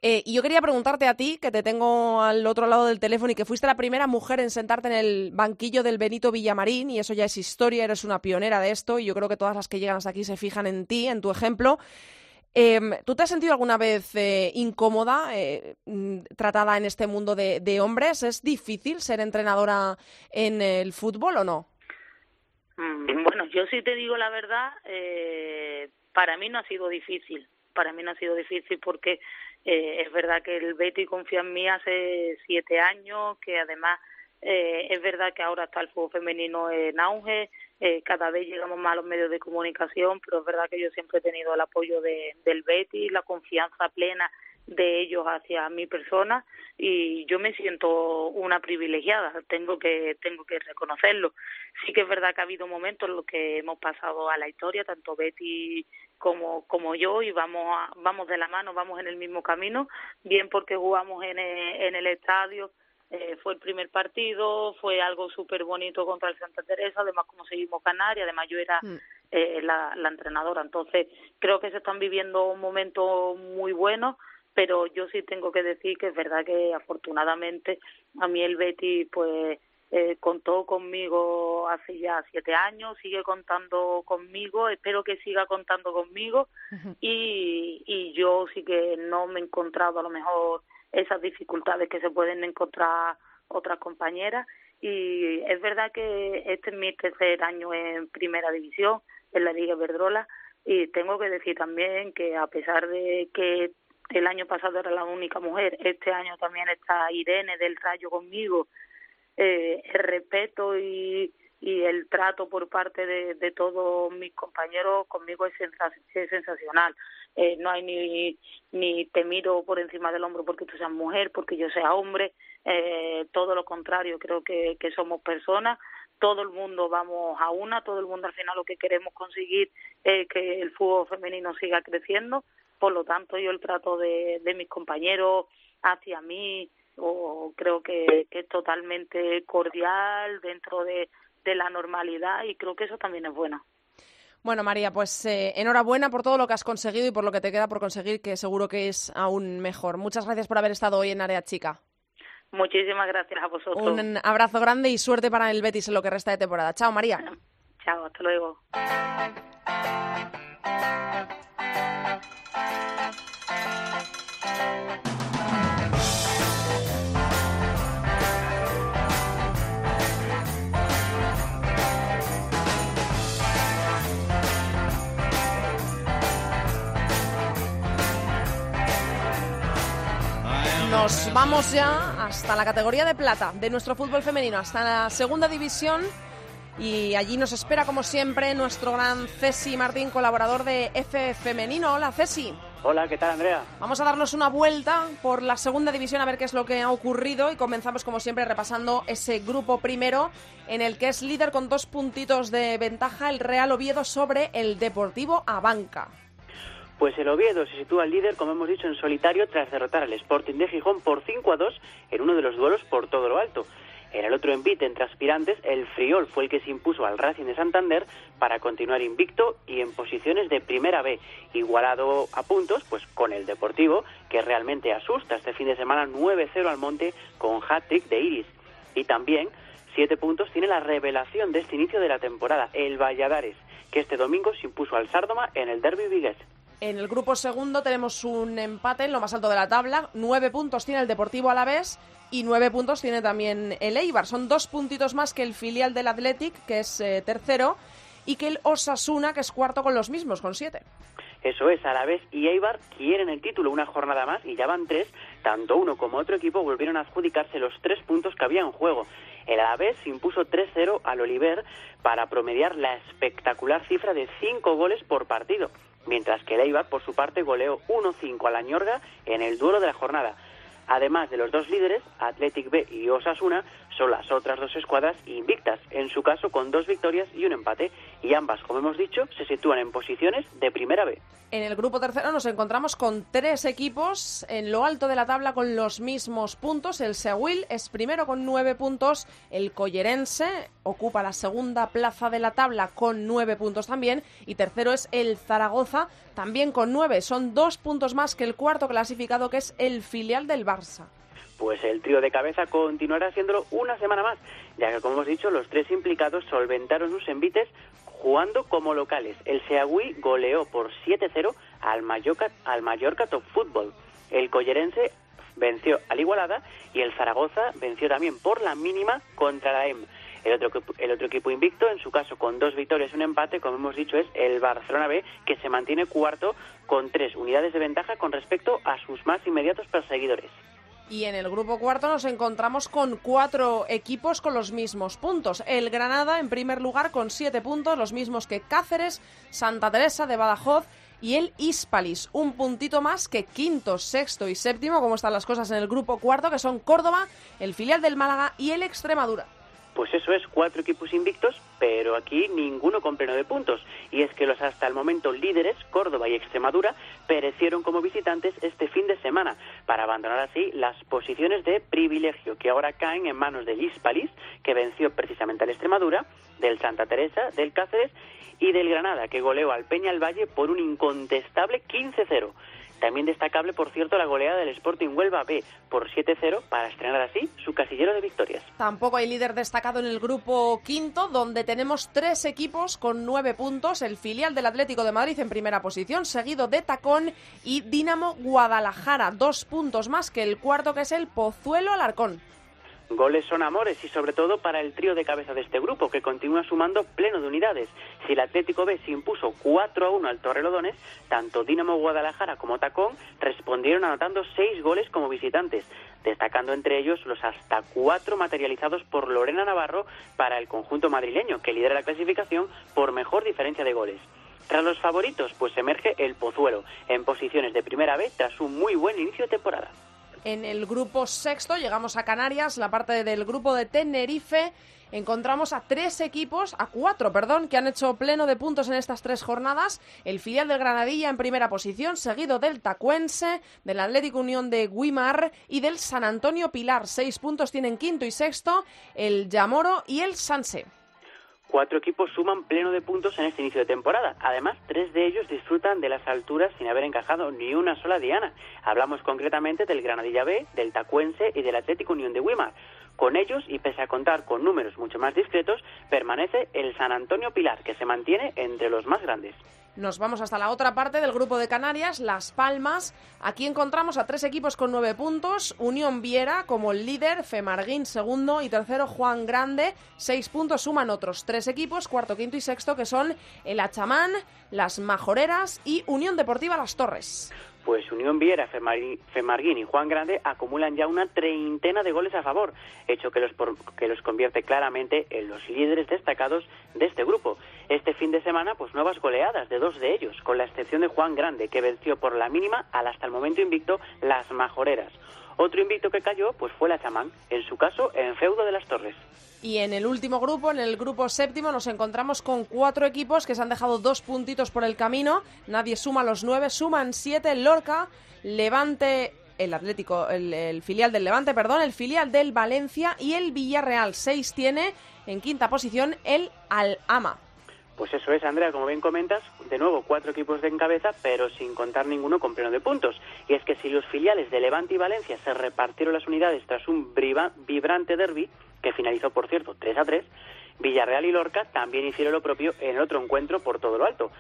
[SPEAKER 1] Eh, y yo quería preguntarte a ti, que te tengo al otro lado del teléfono y que fuiste la primera mujer en sentarte en el banquillo del Benito Villamarín y eso ya es historia, eres una pionera de esto y yo creo que todas las que llegan hasta aquí se fijan en ti, en tu ejemplo. Em, ¿Tú te has sentido alguna vez eh, incómoda, eh, mm, tratada en este mundo de, hombres? ¿Es difícil ser entrenadora en el fútbol o no?
[SPEAKER 3] Mm, bueno, yo sí te digo la verdad, eh, para mí no ha sido difícil. Para mí no ha sido difícil porque es verdad que el Betty confía en mí hace siete años, que además eh, es verdad que ahora está el fútbol femenino en auge, eh, cada vez llegamos más a los medios de comunicación, pero es verdad que yo siempre he tenido el apoyo de, del Betty, la confianza plena de ellos hacia mi persona y yo me siento una privilegiada, tengo que tengo que reconocerlo. Sí que es verdad que ha habido momentos en los que hemos pasado a la historia, tanto Betty como como yo y vamos vamos de la mano, vamos en el mismo camino, bien porque jugamos en en el estadio eh, fue el primer partido, fue algo súper bonito contra el Santa Teresa, además como seguimos Canarias, además yo era mm. eh, la, la entrenadora, entonces creo que se están viviendo un momento muy bueno, pero yo sí tengo que decir que es verdad que afortunadamente a mí el Betty pues eh, contó conmigo hace ya siete años, sigue contando conmigo, espero que siga contando conmigo. Y, y yo sí que no me he encontrado a lo mejor esas dificultades que se pueden encontrar otras compañeras y es verdad que este es mi tercer año en primera división en la Liga Verdrola y tengo que decir también que a pesar de que el año pasado era la única mujer, este año también está Irene del Rayo conmigo, eh, el respeto y, y el trato por parte de, de todos mis compañeros conmigo es, es sensacional. Eh, no hay ni, ni te miro por encima del hombro porque tú seas mujer, porque yo sea hombre, eh, todo lo contrario, creo que, que somos personas, todo el mundo vamos a una, todo el mundo al final lo que queremos conseguir es que el fútbol femenino siga creciendo, por lo tanto yo el trato de, de mis compañeros hacia mí o creo que, que es totalmente cordial dentro de, de la normalidad y creo que eso también es bueno.
[SPEAKER 1] Bueno, María, pues eh, enhorabuena por todo lo que has conseguido y por lo que te queda por conseguir, que seguro que es aún mejor. Muchas gracias por haber estado hoy en Área Chica.
[SPEAKER 3] Muchísimas gracias a vosotros.
[SPEAKER 1] Un abrazo grande y suerte para el Betis en lo que resta de temporada. Chao, María.
[SPEAKER 3] Chao, hasta luego.
[SPEAKER 1] Nos vamos ya hasta la categoría de plata de nuestro fútbol femenino, hasta la segunda división. Y allí nos espera, como siempre, nuestro gran Cesi Martín, colaborador de F Femenino. Hola, Cesi.
[SPEAKER 4] Hola, ¿qué tal, Andrea?
[SPEAKER 1] Vamos a darnos una vuelta por la segunda división a ver qué es lo que ha ocurrido y comenzamos, como siempre, repasando ese grupo primero en el que es líder con dos puntitos de ventaja el Real Oviedo sobre el Deportivo Abanca.
[SPEAKER 4] Pues el Oviedo se sitúa líder, como hemos dicho, en solitario tras derrotar al Sporting de Gijón por 5 a 2 en uno de los duelos por todo lo alto. En el otro envite entre aspirantes, el Friol fue el que se impuso al Racing de Santander para continuar invicto y en posiciones de primera B, igualado a puntos pues con el Deportivo, que realmente asusta este fin de semana 9-0 al Monte con hat-trick de Iris. Y también siete puntos tiene la revelación de este inicio de la temporada, el Valladares, que este domingo se impuso al Sárdoma en el Derby Vigués.
[SPEAKER 1] En el grupo segundo tenemos un empate en lo más alto de la tabla. Nueve puntos tiene el Deportivo Alavés y nueve puntos tiene también el Eibar. Son dos puntitos más que el filial del Athletic, que es eh, tercero, y que el Osasuna, que es cuarto con los mismos, con siete.
[SPEAKER 4] Eso es, Alavés y Eibar quieren el título una jornada más y ya van tres. Tanto uno como otro equipo volvieron a adjudicarse los tres puntos que había en juego. El Alavés impuso 3-0 al Oliver para promediar la espectacular cifra de cinco goles por partido, mientras que el Eibar, por su parte, goleó 1-5 a la Ñorga en el duelo de la jornada. Además de los dos líderes, Athletic B y Osasuna, son las otras dos escuadras invictas, en su caso con dos victorias y un empate, y ambas, como hemos dicho, se sitúan en posiciones de primera B.
[SPEAKER 1] En el grupo tercero nos encontramos con tres equipos en lo alto de la tabla con los mismos puntos. El Seguil es primero con nueve puntos, el Collerense ocupa la segunda plaza de la tabla con nueve puntos también, y tercero es el Zaragoza también con nueve. Son dos puntos más que el cuarto clasificado que es el filial del Barça
[SPEAKER 4] pues el trío de cabeza continuará haciéndolo una semana más, ya que, como hemos dicho, los tres implicados solventaron sus envites jugando como locales. El Seagüí goleó por 7-0 al Mallorca, al Mallorca Top Fútbol. El Collerense venció al Igualada y el Zaragoza venció también por la mínima contra la EM. El otro, el otro equipo invicto, en su caso con dos victorias y un empate, como hemos dicho, es el Barcelona B, que se mantiene cuarto con tres unidades de ventaja con respecto a sus más inmediatos perseguidores.
[SPEAKER 1] Y en el grupo cuarto nos encontramos con cuatro equipos con los mismos puntos. El Granada en primer lugar con siete puntos, los mismos que Cáceres, Santa Teresa de Badajoz y el Hispalis. Un puntito más que quinto, sexto y séptimo, como están las cosas en el grupo cuarto, que son Córdoba, el filial del Málaga y el Extremadura.
[SPEAKER 4] Pues eso es, cuatro equipos invictos, pero aquí ninguno con pleno de puntos. Y es que los hasta el momento líderes, Córdoba y Extremadura, perecieron como visitantes este fin de semana, para abandonar así las posiciones de privilegio que ahora caen en manos del Hispalis, que venció precisamente al Extremadura, del Santa Teresa, del Cáceres y del Granada, que goleó al Peña al Valle por un incontestable 15-0. También destacable, por cierto, la goleada del Sporting Huelva B por 7-0 para estrenar así su casillero de victorias.
[SPEAKER 1] Tampoco hay líder destacado en el grupo quinto, donde tenemos tres equipos con nueve puntos. El filial del Atlético de Madrid en primera posición, seguido de Tacón y Dinamo Guadalajara, dos puntos más que el cuarto, que es el Pozuelo Alarcón.
[SPEAKER 4] Goles son amores y sobre todo para el trío de cabeza de este grupo que continúa sumando pleno de unidades. Si el Atlético B se impuso 4 a 1 al Torrelodones, tanto Dinamo Guadalajara como Tacón respondieron anotando 6 goles como visitantes, destacando entre ellos los hasta 4 materializados por Lorena Navarro para el conjunto madrileño que lidera la clasificación por mejor diferencia de goles. Tras los favoritos, pues emerge el Pozuelo en posiciones de primera B tras un muy buen inicio de temporada.
[SPEAKER 1] En el grupo sexto llegamos a Canarias, la parte del grupo de Tenerife. Encontramos a tres equipos, a cuatro, perdón, que han hecho pleno de puntos en estas tres jornadas. El filial del Granadilla en primera posición, seguido del Tacuense, del Atlético Unión de Guimar y del San Antonio Pilar. Seis puntos tienen quinto y sexto, el Yamoro y el Sanse.
[SPEAKER 4] Cuatro equipos suman pleno de puntos en este inicio de temporada. Además, tres de ellos disfrutan de las alturas sin haber encajado ni una sola diana. Hablamos concretamente del Granadilla B, del Tacuense y del Atlético Unión de Wimar. Con ellos, y pese a contar con números mucho más discretos, permanece el San Antonio Pilar, que se mantiene entre los más grandes.
[SPEAKER 1] Nos vamos hasta la otra parte del grupo de Canarias, Las Palmas. Aquí encontramos a tres equipos con nueve puntos. Unión Viera como líder, Femarguín segundo y tercero Juan Grande. Seis puntos suman otros tres equipos, cuarto, quinto y sexto, que son el Achamán, Las Majoreras y Unión Deportiva Las Torres
[SPEAKER 4] pues Unión Viera, Femarguín y Juan Grande acumulan ya una treintena de goles a favor, hecho que los, que los convierte claramente en los líderes destacados de este grupo. Este fin de semana, pues nuevas goleadas de dos de ellos, con la excepción de Juan Grande, que venció por la mínima al hasta el momento invicto Las Majoreras. Otro invicto que cayó, pues fue la Chamán, en su caso en Feudo de las Torres.
[SPEAKER 1] Y en el último grupo, en el grupo séptimo, nos encontramos con cuatro equipos que se han dejado dos puntitos por el camino. Nadie suma los nueve, suman siete. Lorca, Levante, el Atlético, el, filial del Levante, perdón, el filial del Valencia y el Villarreal. Seis tiene en quinta posición el Al-Ama.
[SPEAKER 4] Pues eso es, Andrea, como bien comentas, de nuevo cuatro equipos de encabeza, pero sin contar ninguno con pleno de puntos. Y es que si los filiales de Levante y Valencia se repartieron las unidades tras un vibrante derby, que finalizó, por cierto, 3 a 3, Villarreal y Lorca también hicieron lo propio en otro encuentro por todo lo alto.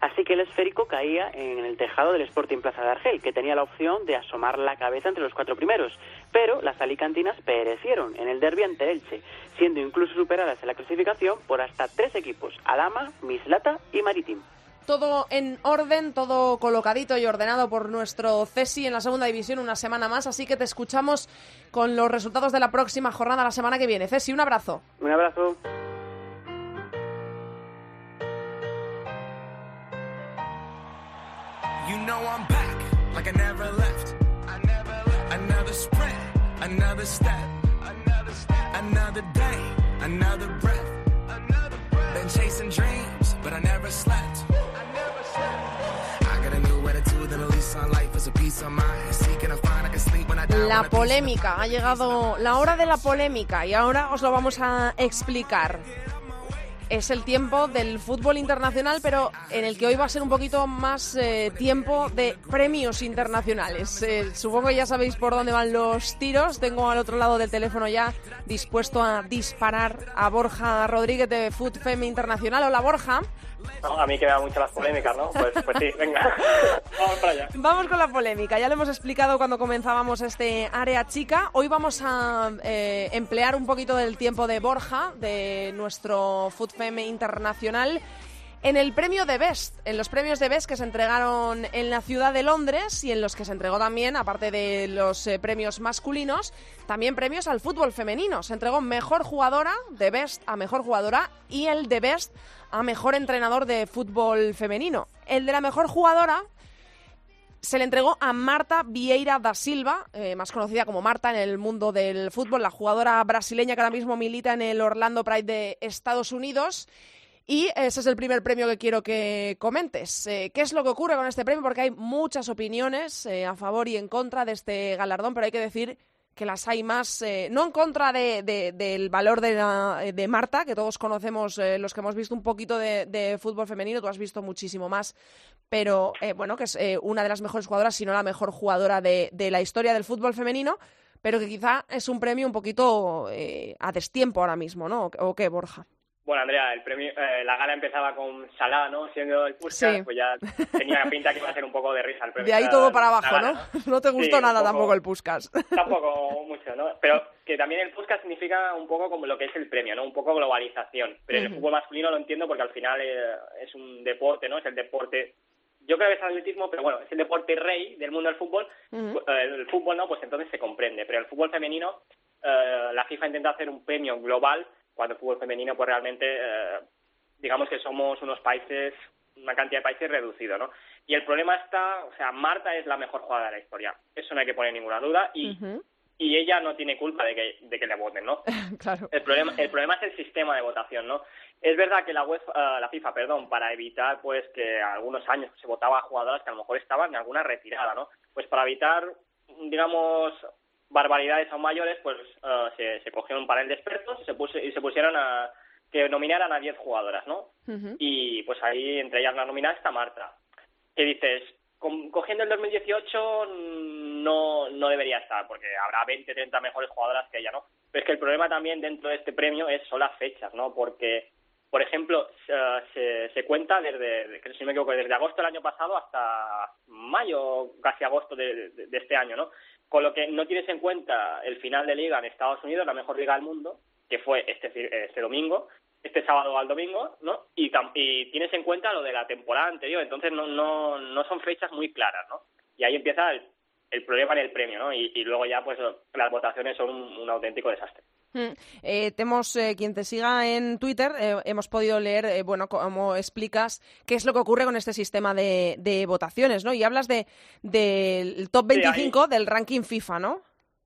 [SPEAKER 4] Así que el esférico caía en el tejado del Sporting Plaza de Argel, que tenía la opción de asomar la cabeza entre los cuatro primeros. Pero las alicantinas perecieron en el derbi ante Elche, siendo incluso superadas en la clasificación por hasta tres equipos, Alama, Mislata y Maritim.
[SPEAKER 1] todo en orden, todo colocadito y ordenado por nuestro Cesi en la segunda división una semana más, así que te escuchamos con los resultados de la próxima jornada la semana que viene. Cesi, un abrazo.
[SPEAKER 4] Un abrazo.
[SPEAKER 5] You know I'm back, like I never left. I never left. Another sprint, another step, another step, another day, another breath. Another breath. Been chasing dreams, but I never slept. I never slept. I got a new attitude and a lease on life is a piece of mind. Seeking a find I can sleep when I die.
[SPEAKER 1] La polémica, ha llegado la hora de la polémica y ahora os lo vamos a explicar. Es el tiempo del fútbol internacional, pero en el que hoy va a ser un poquito más eh, tiempo de premios internacionales. Eh, supongo que ya sabéis por dónde van los tiros. Tengo al otro lado del teléfono ya dispuesto a disparar a Borja Rodríguez de Food Femme Internacional. Hola Borja.
[SPEAKER 6] No, a mí que me da mucho las polémicas, ¿no? Pues, pues sí, venga. Vamos para allá.
[SPEAKER 1] Vamos con la polémica. Ya lo hemos explicado cuando comenzábamos este área chica. Hoy vamos a eh, emplear un poquito del tiempo de Borja, de nuestro Food Femme Internacional, en el premio de Best, en los premios de Best que se entregaron en la ciudad de Londres y en los que se entregó también, aparte de los eh, premios masculinos, también premios al fútbol femenino. Se entregó mejor jugadora de Best a mejor jugadora y el de Best a mejor entrenador de fútbol femenino. El de la mejor jugadora se le entregó a Marta Vieira da Silva, eh, más conocida como Marta en el mundo del fútbol, la jugadora brasileña que ahora mismo milita en el Orlando Pride de Estados Unidos. Y ese es el primer premio que quiero que comentes. Eh, ¿Qué es lo que ocurre con este premio? Porque hay muchas opiniones eh, a favor y en contra de este galardón, pero hay que decir que las hay más, eh, no en contra de, de- del valor de, la- de Marta, que todos conocemos eh, los que hemos visto un poquito de, fútbol femenino, tú has visto muchísimo más, pero eh, bueno, que es una de las mejores jugadoras, si no la mejor jugadora de, la historia del fútbol femenino, pero que quizá es un premio un poquito a destiempo ahora mismo, ¿no? ¿O qué, Borja?
[SPEAKER 6] Bueno, Andrea, el premio, eh, la gala empezaba con Salah, ¿no? Siendo el Puskas,
[SPEAKER 1] Sí.
[SPEAKER 6] pues ya tenía pinta que iba a ser un poco de risa el premio.
[SPEAKER 1] De ahí todo para abajo,
[SPEAKER 6] gala,
[SPEAKER 1] ¿no? No te gustó
[SPEAKER 6] Sí,
[SPEAKER 1] nada
[SPEAKER 6] poco.
[SPEAKER 1] tampoco el Puskas.
[SPEAKER 6] Tampoco mucho, ¿no? Pero que también el Puskas significa un poco como lo que es el premio, ¿no? Un poco globalización. Pero en el fútbol masculino lo entiendo porque al final eh, es un deporte, ¿no? Es el deporte... Yo creo que es atletismo, pero bueno, es el deporte rey del mundo del fútbol.
[SPEAKER 1] Ujú.
[SPEAKER 6] Eh, el fútbol no, pues entonces se comprende. Pero el fútbol femenino, eh, la FIFA intenta hacer un premio global cuando el fútbol femenino, pues realmente, eh, digamos que somos unos países, una cantidad de países reducido, ¿no? Y el problema está, o sea, Marta es la mejor jugadora de la historia. Eso no hay que poner ninguna duda. Y, y ella no tiene culpa de que, de que le voten, ¿no?
[SPEAKER 1] claro.
[SPEAKER 6] El problema, el problema es el sistema de votación, ¿no? Es verdad que la UEFA, eh, la FIFA, perdón, para evitar pues que algunos años se votaba a jugadoras que a lo mejor estaban en alguna retirada, ¿no? Pues para evitar, digamos, barbaridades aún mayores, pues eh, se, se cogieron un panel de expertos y se, puse- y se pusieron a que nominaran a 10 jugadoras, ¿no? Y pues ahí entre ellas la nominada está Marta. Que dices, con- cogiendo el 2018 no, no debería estar, porque habrá 20, 30 mejores jugadoras que ella, ¿no? Pero es que el problema también dentro de este premio es son las fechas, ¿no? Porque, por ejemplo, se, se, se cuenta desde, que si no me equivoco, desde agosto del año pasado hasta mayo, casi agosto de, de- de este año, ¿no? Con lo que no tienes en cuenta el final de liga en Estados Unidos, la mejor liga del mundo, que fue este, este domingo, este sábado al domingo, ¿no? Y, y tienes en cuenta lo de la temporada anterior, entonces no, no, no son fechas muy claras, ¿no? Y ahí empieza el, el problema en el premio, ¿no? Y, y luego ya, pues, las votaciones son un, un auténtico desastre.
[SPEAKER 1] Mm. Eh, te hemos, eh, quien te siga en Twitter, eh, hemos podido leer, eh, bueno, cómo explicas qué es lo que ocurre con este sistema de, de votaciones, ¿no? Y hablas de del top
[SPEAKER 6] Sí, ahí-
[SPEAKER 1] 25 del ranking FIFA, ¿no?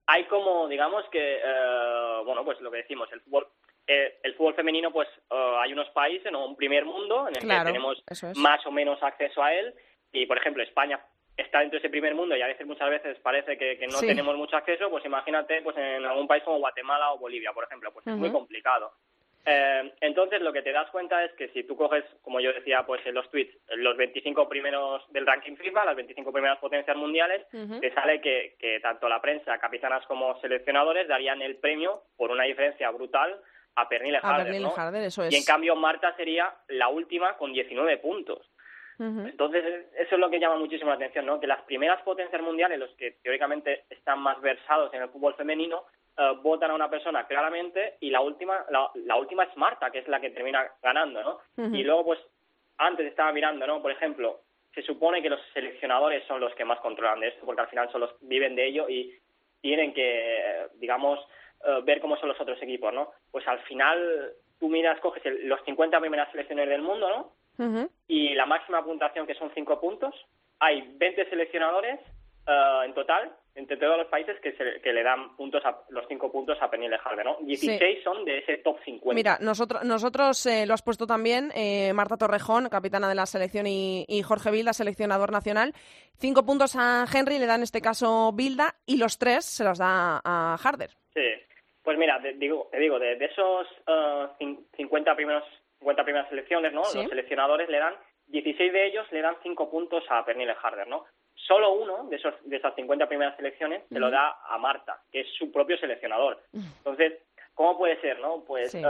[SPEAKER 6] Hay como, digamos que, eh, bueno, pues lo que decimos, el fútbol, eh, el fútbol femenino, pues hay unos países, ¿no? Un primer mundo en el
[SPEAKER 1] Claro,
[SPEAKER 6] que tenemos
[SPEAKER 1] es.
[SPEAKER 6] más o menos acceso a él y, por ejemplo, España está dentro de ese primer mundo y a veces muchas veces parece que, que no
[SPEAKER 1] Sí.
[SPEAKER 6] tenemos mucho acceso, pues imagínate pues en algún país como Guatemala o Bolivia, por ejemplo, pues es muy complicado. Eh, entonces lo que te das cuenta es que si tú coges, como yo decía pues en los tweets, los 25 primeros del ranking FIFA, las 25 primeras potencias mundiales, te sale que, que tanto la prensa, capitanas como seleccionadores darían el premio por una diferencia brutal a Pernille Harder,
[SPEAKER 1] Pernille
[SPEAKER 6] ¿no?
[SPEAKER 1] Harder, eso es.
[SPEAKER 6] Y en cambio Marta sería la última con 19 puntos. Entonces, eso es lo que llama muchísimo la atención, ¿no? Que las primeras potencias mundiales, los que teóricamente están más versados en el fútbol femenino, eh, votan a una persona claramente y la última, la, la última es Marta, que es la que termina ganando, ¿no? Y luego, pues, antes estaba mirando, ¿no? Por ejemplo, se supone que los seleccionadores son los que más controlan de esto, porque al final son los viven de ello y tienen que, digamos, eh, ver cómo son los otros equipos, ¿no? Pues al final tú miras, coges el- los 50 primeras selecciones del mundo, ¿no? Y la máxima puntuación, que son 5 puntos, hay 20 seleccionadores eh, en total, entre todos los países, que, se- que le dan puntos a, los 5 puntos a Penny Harder, ¿no? 16 son de ese top 50.
[SPEAKER 1] Mira, nosotros, nosotros eh, lo has puesto también, eh, Marta Torrejón, capitana de la selección, y, y Jorge Bilda, seleccionador nacional. Cinco puntos a Henry, le da en este caso Bilda, y los tres se los da a Harder.
[SPEAKER 6] Sí, pues mira, te digo, te digo de, de esos eh, cin- 50 primeros 50 primeras selecciones, ¿no?
[SPEAKER 1] Sí.
[SPEAKER 6] Los seleccionadores le dan 16 de ellos le dan 5 puntos a Pernille Harder, ¿no? Solo uno de esos de esas 50 primeras selecciones se lo da a Marta, que es su propio seleccionador. Entonces, ¿cómo puede ser, no? Pues
[SPEAKER 1] Sí.
[SPEAKER 6] eh,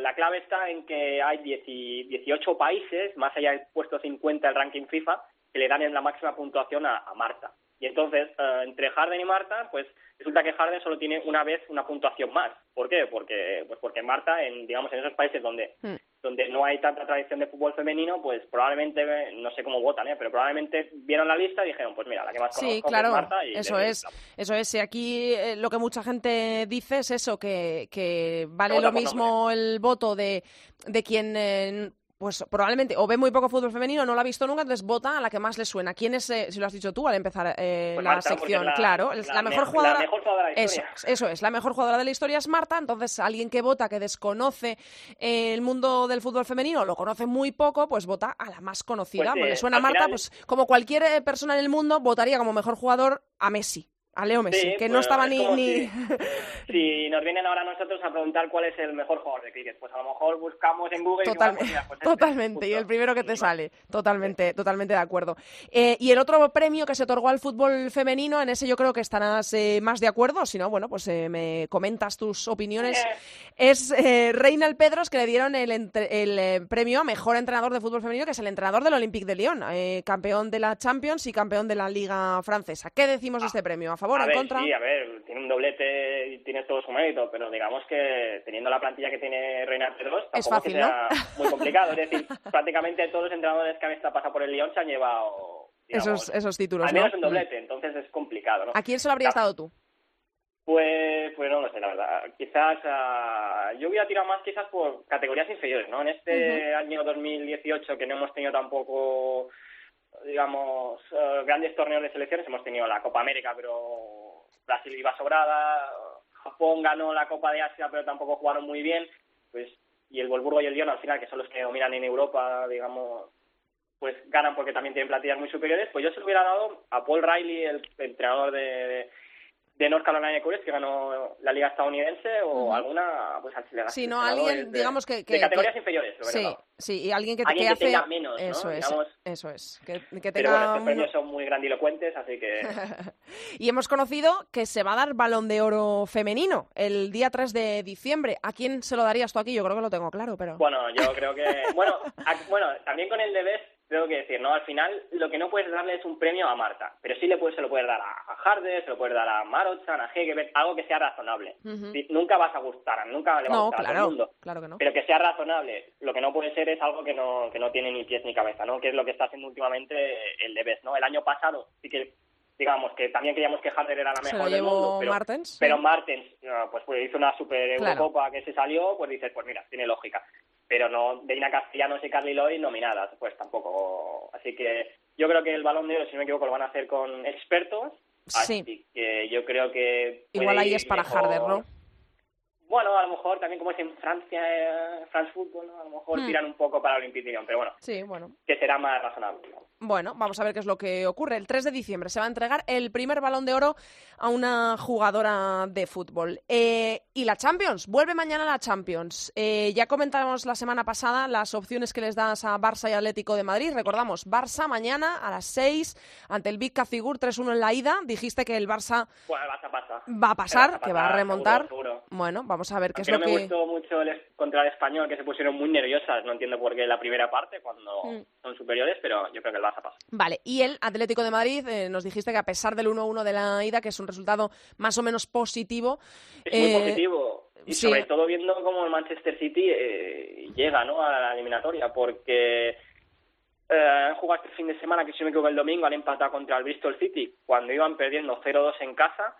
[SPEAKER 6] la clave está en que hay 10 y- 18 países, más allá del puesto 50 del ranking FIFA, que le dan en la máxima puntuación a, a Marta. Y entonces, eh, entre Harden y Marta, pues resulta que Harden solo tiene una vez una puntuación más. ¿Por qué? Porque, pues porque Marta, en, digamos, en esos países donde,
[SPEAKER 1] Mm.
[SPEAKER 6] Donde no hay tanta tradición de fútbol femenino, pues probablemente, no sé cómo votan, ¿eh? pero probablemente vieron la lista y dijeron, pues mira, la que más conozco
[SPEAKER 1] claro,
[SPEAKER 6] es Marta. Y
[SPEAKER 1] eso es, eso es. Y aquí eh, lo que mucha gente dice es eso, que, que vale lo mismo el voto de, de quien, eh, pues probablemente, o ve muy poco fútbol femenino, no lo ha visto nunca, entonces vota a la que más le suena. ¿Quién es, eh, si lo has dicho tú al empezar eh,
[SPEAKER 6] Pues
[SPEAKER 1] la
[SPEAKER 6] Marta,
[SPEAKER 1] sección?
[SPEAKER 6] la-
[SPEAKER 1] claro,
[SPEAKER 6] la
[SPEAKER 1] la,
[SPEAKER 6] me-
[SPEAKER 1] mejor
[SPEAKER 6] la
[SPEAKER 1] jugadora.
[SPEAKER 6] mejor jugadora de la
[SPEAKER 1] eso,
[SPEAKER 6] historia.
[SPEAKER 1] es, eso es, la mejor jugadora de la historia es Marta, entonces alguien que vota, que desconoce el mundo del fútbol femenino, lo conoce muy poco, pues vota a la más conocida.
[SPEAKER 6] Pues,
[SPEAKER 1] le
[SPEAKER 6] eh,
[SPEAKER 1] suena a Marta,
[SPEAKER 6] final-
[SPEAKER 1] pues como cualquier eh, persona en el mundo, votaría como mejor jugador a Messi. A Leo Messi,
[SPEAKER 6] Sí,
[SPEAKER 1] que no
[SPEAKER 6] pues,
[SPEAKER 1] estaba
[SPEAKER 6] es
[SPEAKER 1] ni... ni...
[SPEAKER 6] Si nos vienen ahora nosotros a preguntar cuál es el mejor jugador de cricket, pues a lo mejor buscamos en Google y
[SPEAKER 1] Total-
[SPEAKER 6] ah, pues este,
[SPEAKER 1] totalmente, y el primero que te
[SPEAKER 6] Y
[SPEAKER 1] sale. Totalmente, totalmente de acuerdo. Eh, y el otro premio que se otorgó al fútbol femenino, en ese yo creo que estarás eh, más de acuerdo, si no, bueno, pues eh, me comentas tus opiniones. Es eh, Reinald Pedros que le dieron el, entre- el premio a mejor entrenador de fútbol femenino, que es el entrenador del Olympique de Lyon, campeón de la Champions y campeón de la Liga Francesa. ¿Qué decimos de este premio? ¿A favor,
[SPEAKER 6] A
[SPEAKER 1] en
[SPEAKER 6] ver,
[SPEAKER 1] contra?
[SPEAKER 6] sí, a ver, tiene un doblete y tiene todo su mérito, pero digamos que teniendo la plantilla que tiene Reina Pedros,
[SPEAKER 1] Es
[SPEAKER 6] tampoco
[SPEAKER 1] fácil,
[SPEAKER 6] que sea muy complicado. Es decir, prácticamente todos los entrenadores que han estado pasado por el Lyon se han llevado digamos,
[SPEAKER 1] esos, esos títulos,
[SPEAKER 6] al
[SPEAKER 1] ¿no?
[SPEAKER 6] menos un doblete, entonces es complicado, ¿no?
[SPEAKER 1] ¿A quién se lo habrías dado tú?
[SPEAKER 6] Pues, pues no lo sé, la verdad. Quizás ah, yo hubiera tirado más quizás por categorías inferiores, ¿no? En este año 2018 que no hemos tenido tampoco, digamos, eh, grandes torneos de selecciones, hemos tenido la Copa América, pero Brasil iba sobrada, Japón ganó la Copa de Asia, pero tampoco jugaron muy bien, pues y el Wolfsburgo y el Lyon al final, que son los que dominan en Europa, digamos, pues ganan porque también tienen plantillas muy superiores, pues yo se lo hubiera dado a Paul Riley, el entrenador de, de, de North Carolina Cougars, que ganó la liga estadounidense, o
[SPEAKER 1] Ujú.
[SPEAKER 6] alguna, pues al
[SPEAKER 1] Sí, no, alguien,
[SPEAKER 6] de-
[SPEAKER 1] digamos que... que
[SPEAKER 6] de categorías
[SPEAKER 1] que-
[SPEAKER 6] inferiores, lo
[SPEAKER 1] Sí, sí, y alguien que,
[SPEAKER 6] Alguien
[SPEAKER 1] que hace...
[SPEAKER 6] tenga menos, ¿no?
[SPEAKER 1] Eso es,
[SPEAKER 6] Digamos.
[SPEAKER 1] eso es. Que, que
[SPEAKER 6] Pero
[SPEAKER 1] tenga
[SPEAKER 6] bueno, estos premios son muy grandilocuentes, así que...
[SPEAKER 1] Y hemos conocido que se va a dar balón de oro femenino el día 3 de diciembre. ¿A quién se lo darías tú aquí? Yo creo que lo tengo claro, pero...
[SPEAKER 6] Bueno, yo creo que... Bueno, a- bueno también con el de Best tengo que decir, ¿no? Al final lo que no puedes darle es un premio a Marta, pero sí le puedes, se lo puedes dar a, Harder, se lo puedes dar a Marochan, a Hegebert, algo que sea razonable. Nunca vas a gustar, nunca le va a gustar a todo
[SPEAKER 1] claro,
[SPEAKER 6] el mundo.
[SPEAKER 1] claro que no.
[SPEAKER 6] pero que sea razonable. Lo que no puede ser es algo que no, que no tiene ni pies ni cabeza, ¿no? Que es lo que está haciendo últimamente el de Best, ¿no? El año pasado sí que, digamos, que también creíamos que Harder era la mejor del mundo, pero,
[SPEAKER 1] Martens.
[SPEAKER 6] pero Martens, no, pues, pues hizo una super
[SPEAKER 1] Claro.
[SPEAKER 6] Eurocopa que se salió, pues dices, pues mira, tiene lógica. Pero no, Deina Castellanos y Carly Lloyd nominadas, pues tampoco. Así que yo creo que el Balón de Oro, si no me equivoco, lo van a hacer con expertos.
[SPEAKER 1] Sí.
[SPEAKER 6] Así que yo creo que...
[SPEAKER 1] Igual ahí es para
[SPEAKER 6] mejor-
[SPEAKER 1] Harder, ¿no?
[SPEAKER 6] bueno, a lo mejor también como es en Francia, eh, France Football, ¿no? a lo mejor
[SPEAKER 1] Hmm.
[SPEAKER 6] tiran un poco para Olympique de Lyon, pero bueno,
[SPEAKER 1] Sí, bueno.
[SPEAKER 6] que será más razonable. ¿no?
[SPEAKER 1] Bueno, vamos a ver qué es lo que ocurre. El 3 de diciembre se va a entregar el primer balón de oro a una jugadora de fútbol. Eh, y la Champions, vuelve mañana la Champions. Eh, ya comentamos la semana pasada las opciones que les das a Barça y Atlético de Madrid. Recordamos, Barça mañana a las 6 ante el Big Cafigur 3-1 en la ida. Dijiste que el Barça
[SPEAKER 6] Bueno, vas a pasar.
[SPEAKER 1] va a pasar, que va a remontar.
[SPEAKER 6] Seguro, seguro.
[SPEAKER 1] Bueno, vamos a ver qué es
[SPEAKER 6] Aunque
[SPEAKER 1] lo
[SPEAKER 6] no me
[SPEAKER 1] que...
[SPEAKER 6] gustó mucho el es- contra el español, que se pusieron muy nerviosas. No entiendo por qué la primera parte, cuando
[SPEAKER 1] Mm.
[SPEAKER 6] son superiores, pero yo creo que el Barça
[SPEAKER 1] Vale, y el Atlético de Madrid, eh, nos dijiste que a pesar del 1-1 de la ida, que es un resultado más o menos positivo,
[SPEAKER 6] Es muy
[SPEAKER 1] eh,
[SPEAKER 6] positivo. Y
[SPEAKER 1] sí.
[SPEAKER 6] sobre todo viendo cómo el Manchester City eh, llega ¿no? a la eliminatoria, porque eh, han jugado este fin de semana, que si no me equivoco el domingo, han empatado contra el Bristol City cuando iban perdiendo 0-2 en casa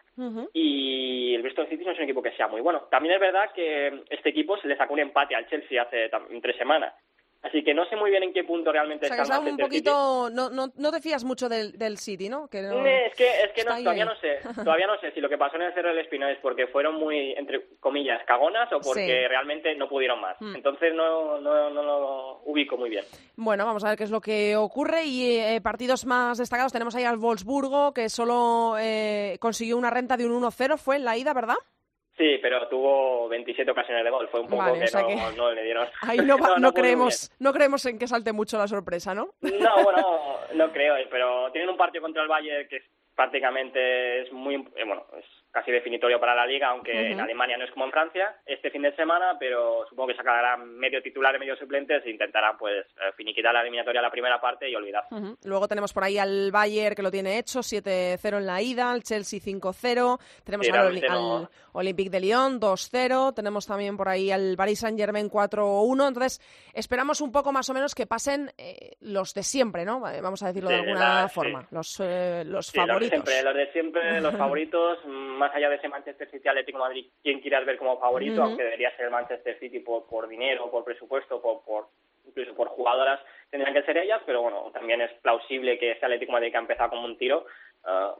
[SPEAKER 6] y el Bristol City no es un equipo que sea muy bueno. También es verdad que este equipo se le sacó un empate al Chelsea hace tres semanas. Así que no sé muy bien en qué punto realmente
[SPEAKER 1] O sea,
[SPEAKER 6] está el
[SPEAKER 1] un
[SPEAKER 6] Manchester City.
[SPEAKER 1] poquito... No, no, no te fías mucho del, del City, ¿no? Que no-
[SPEAKER 6] Eh, Es que, es que no, todavía
[SPEAKER 1] ahí.
[SPEAKER 6] no sé, todavía no sé si lo que pasó en el Cerro del Espino es porque fueron muy, entre comillas, cagonas o porque
[SPEAKER 1] Sí.
[SPEAKER 6] realmente no pudieron más.
[SPEAKER 1] Mm.
[SPEAKER 6] Entonces no, no, no lo ubico muy bien.
[SPEAKER 1] Bueno, vamos a ver qué es lo que ocurre. Y eh, partidos más destacados tenemos ahí al Wolfsburgo, que solo eh, consiguió una renta de un 1-0. Fue en la ida, ¿verdad?
[SPEAKER 6] Sí, pero tuvo 27 ocasiones de gol. Fue un poco
[SPEAKER 1] Vale,
[SPEAKER 6] que,
[SPEAKER 1] o sea
[SPEAKER 6] no,
[SPEAKER 1] que-
[SPEAKER 6] no le dieron.
[SPEAKER 1] Ahí no, va- no, creemos, no creemos en que salte mucho la sorpresa, ¿no?
[SPEAKER 6] No, bueno, no creo, pero tienen un partido contra el Bayern que es prácticamente es muy eh, bueno es casi definitorio para la liga aunque en. Alemania no es como en Francia este fin de semana pero supongo que sacarán medio titular y medio suplentes e intentarán pues eh, finiquitar la eliminatoria la primera parte y olvidar.
[SPEAKER 1] Luego tenemos por ahí al Bayern que lo tiene hecho, 7-0 en la ida, al Chelsea 5-0, tenemos
[SPEAKER 6] Sí,
[SPEAKER 1] al,
[SPEAKER 6] realmente
[SPEAKER 1] Oli-
[SPEAKER 6] no-
[SPEAKER 1] al Olympique de Lyon 2-0, tenemos también por ahí al Paris Saint-Germain 4-1, entonces esperamos un poco más o menos que pasen eh, los de siempre, ¿no? Vamos a decirlo de alguna
[SPEAKER 6] la-
[SPEAKER 1] forma,
[SPEAKER 6] sí.
[SPEAKER 1] los, eh, los
[SPEAKER 6] Sí, los de
[SPEAKER 1] favoritos.
[SPEAKER 6] siempre, los de siempre, los favoritos, más allá de ese Manchester City Atlético Madrid, quien quieras ver como favorito, aunque debería ser el Manchester City por, por dinero, por presupuesto, por, por incluso por jugadoras, tendrían que ser ellas, pero bueno, también es plausible que ese Atlético Madrid que ha empezado como un tiro, ah,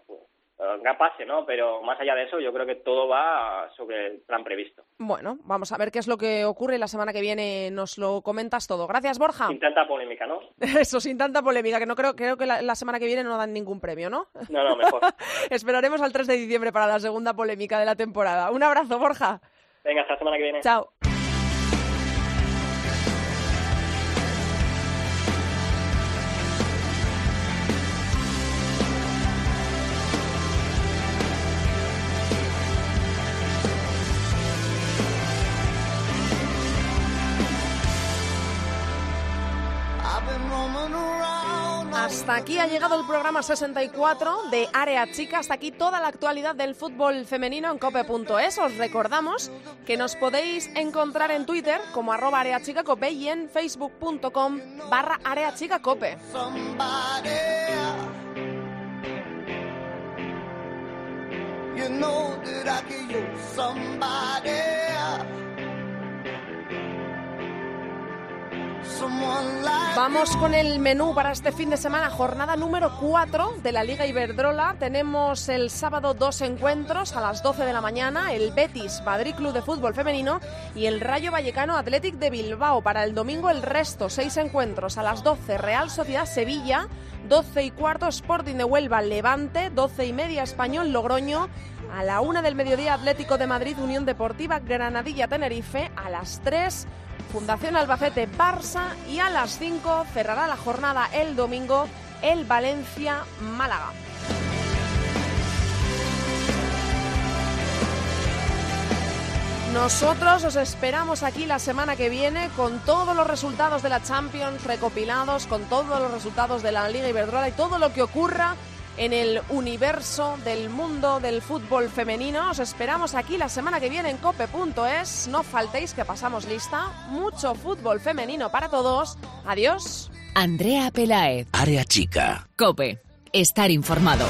[SPEAKER 6] ah, que pase, ¿no? Pero más allá de eso, yo creo que todo va sobre el plan previsto.
[SPEAKER 1] Bueno, vamos a ver qué es lo que ocurre la semana que viene nos lo comentas todo. Gracias, Borja.
[SPEAKER 6] Sin tanta polémica, ¿no?
[SPEAKER 1] Eso, sin tanta polémica, que no creo, creo que la, la semana que viene no dan ningún premio, ¿no?
[SPEAKER 6] No, no, mejor.
[SPEAKER 1] Esperaremos al 3 de diciembre para la segunda polémica de la temporada. Un abrazo, Borja.
[SPEAKER 6] Venga, hasta la semana que viene.
[SPEAKER 1] Chao. Aquí ha llegado el programa 64 de Área Chica. Hasta aquí toda la actualidad del fútbol femenino en cope.es. Os recordamos que nos podéis encontrar en Twitter como arroba areachicacope y en facebook.com barra areachicacope.
[SPEAKER 7] You know.
[SPEAKER 1] Vamos con el menú para este fin de semana, jornada número 4 de la Liga Iberdrola. Tenemos el sábado dos encuentros a las 12 de la mañana, el Betis Madrid Club de Fútbol Femenino y el Rayo Vallecano Athletic de Bilbao. Para el domingo el resto, seis encuentros a las 12, Real Sociedad Sevilla, 12 y cuarto Sporting de Huelva Levante, 12 y media Español Logroño. A la una del mediodía Atlético de Madrid Unión Deportiva Granadilla Tenerife. A las 3 Fundación Albacete Barça y a las 5 cerrará la jornada el domingo el Valencia Málaga. Nosotros os esperamos aquí la semana que viene con todos los resultados de la Champions recopilados, con todos los resultados de la Liga Iberdrola y todo lo que ocurra en el universo del mundo del fútbol femenino. Os esperamos aquí la semana que viene en cope.es. No faltéis que pasamos lista. Mucho fútbol femenino para todos. Adiós.
[SPEAKER 8] Andrea Pelaez,
[SPEAKER 9] Área chica.
[SPEAKER 8] Cope. Estar informado.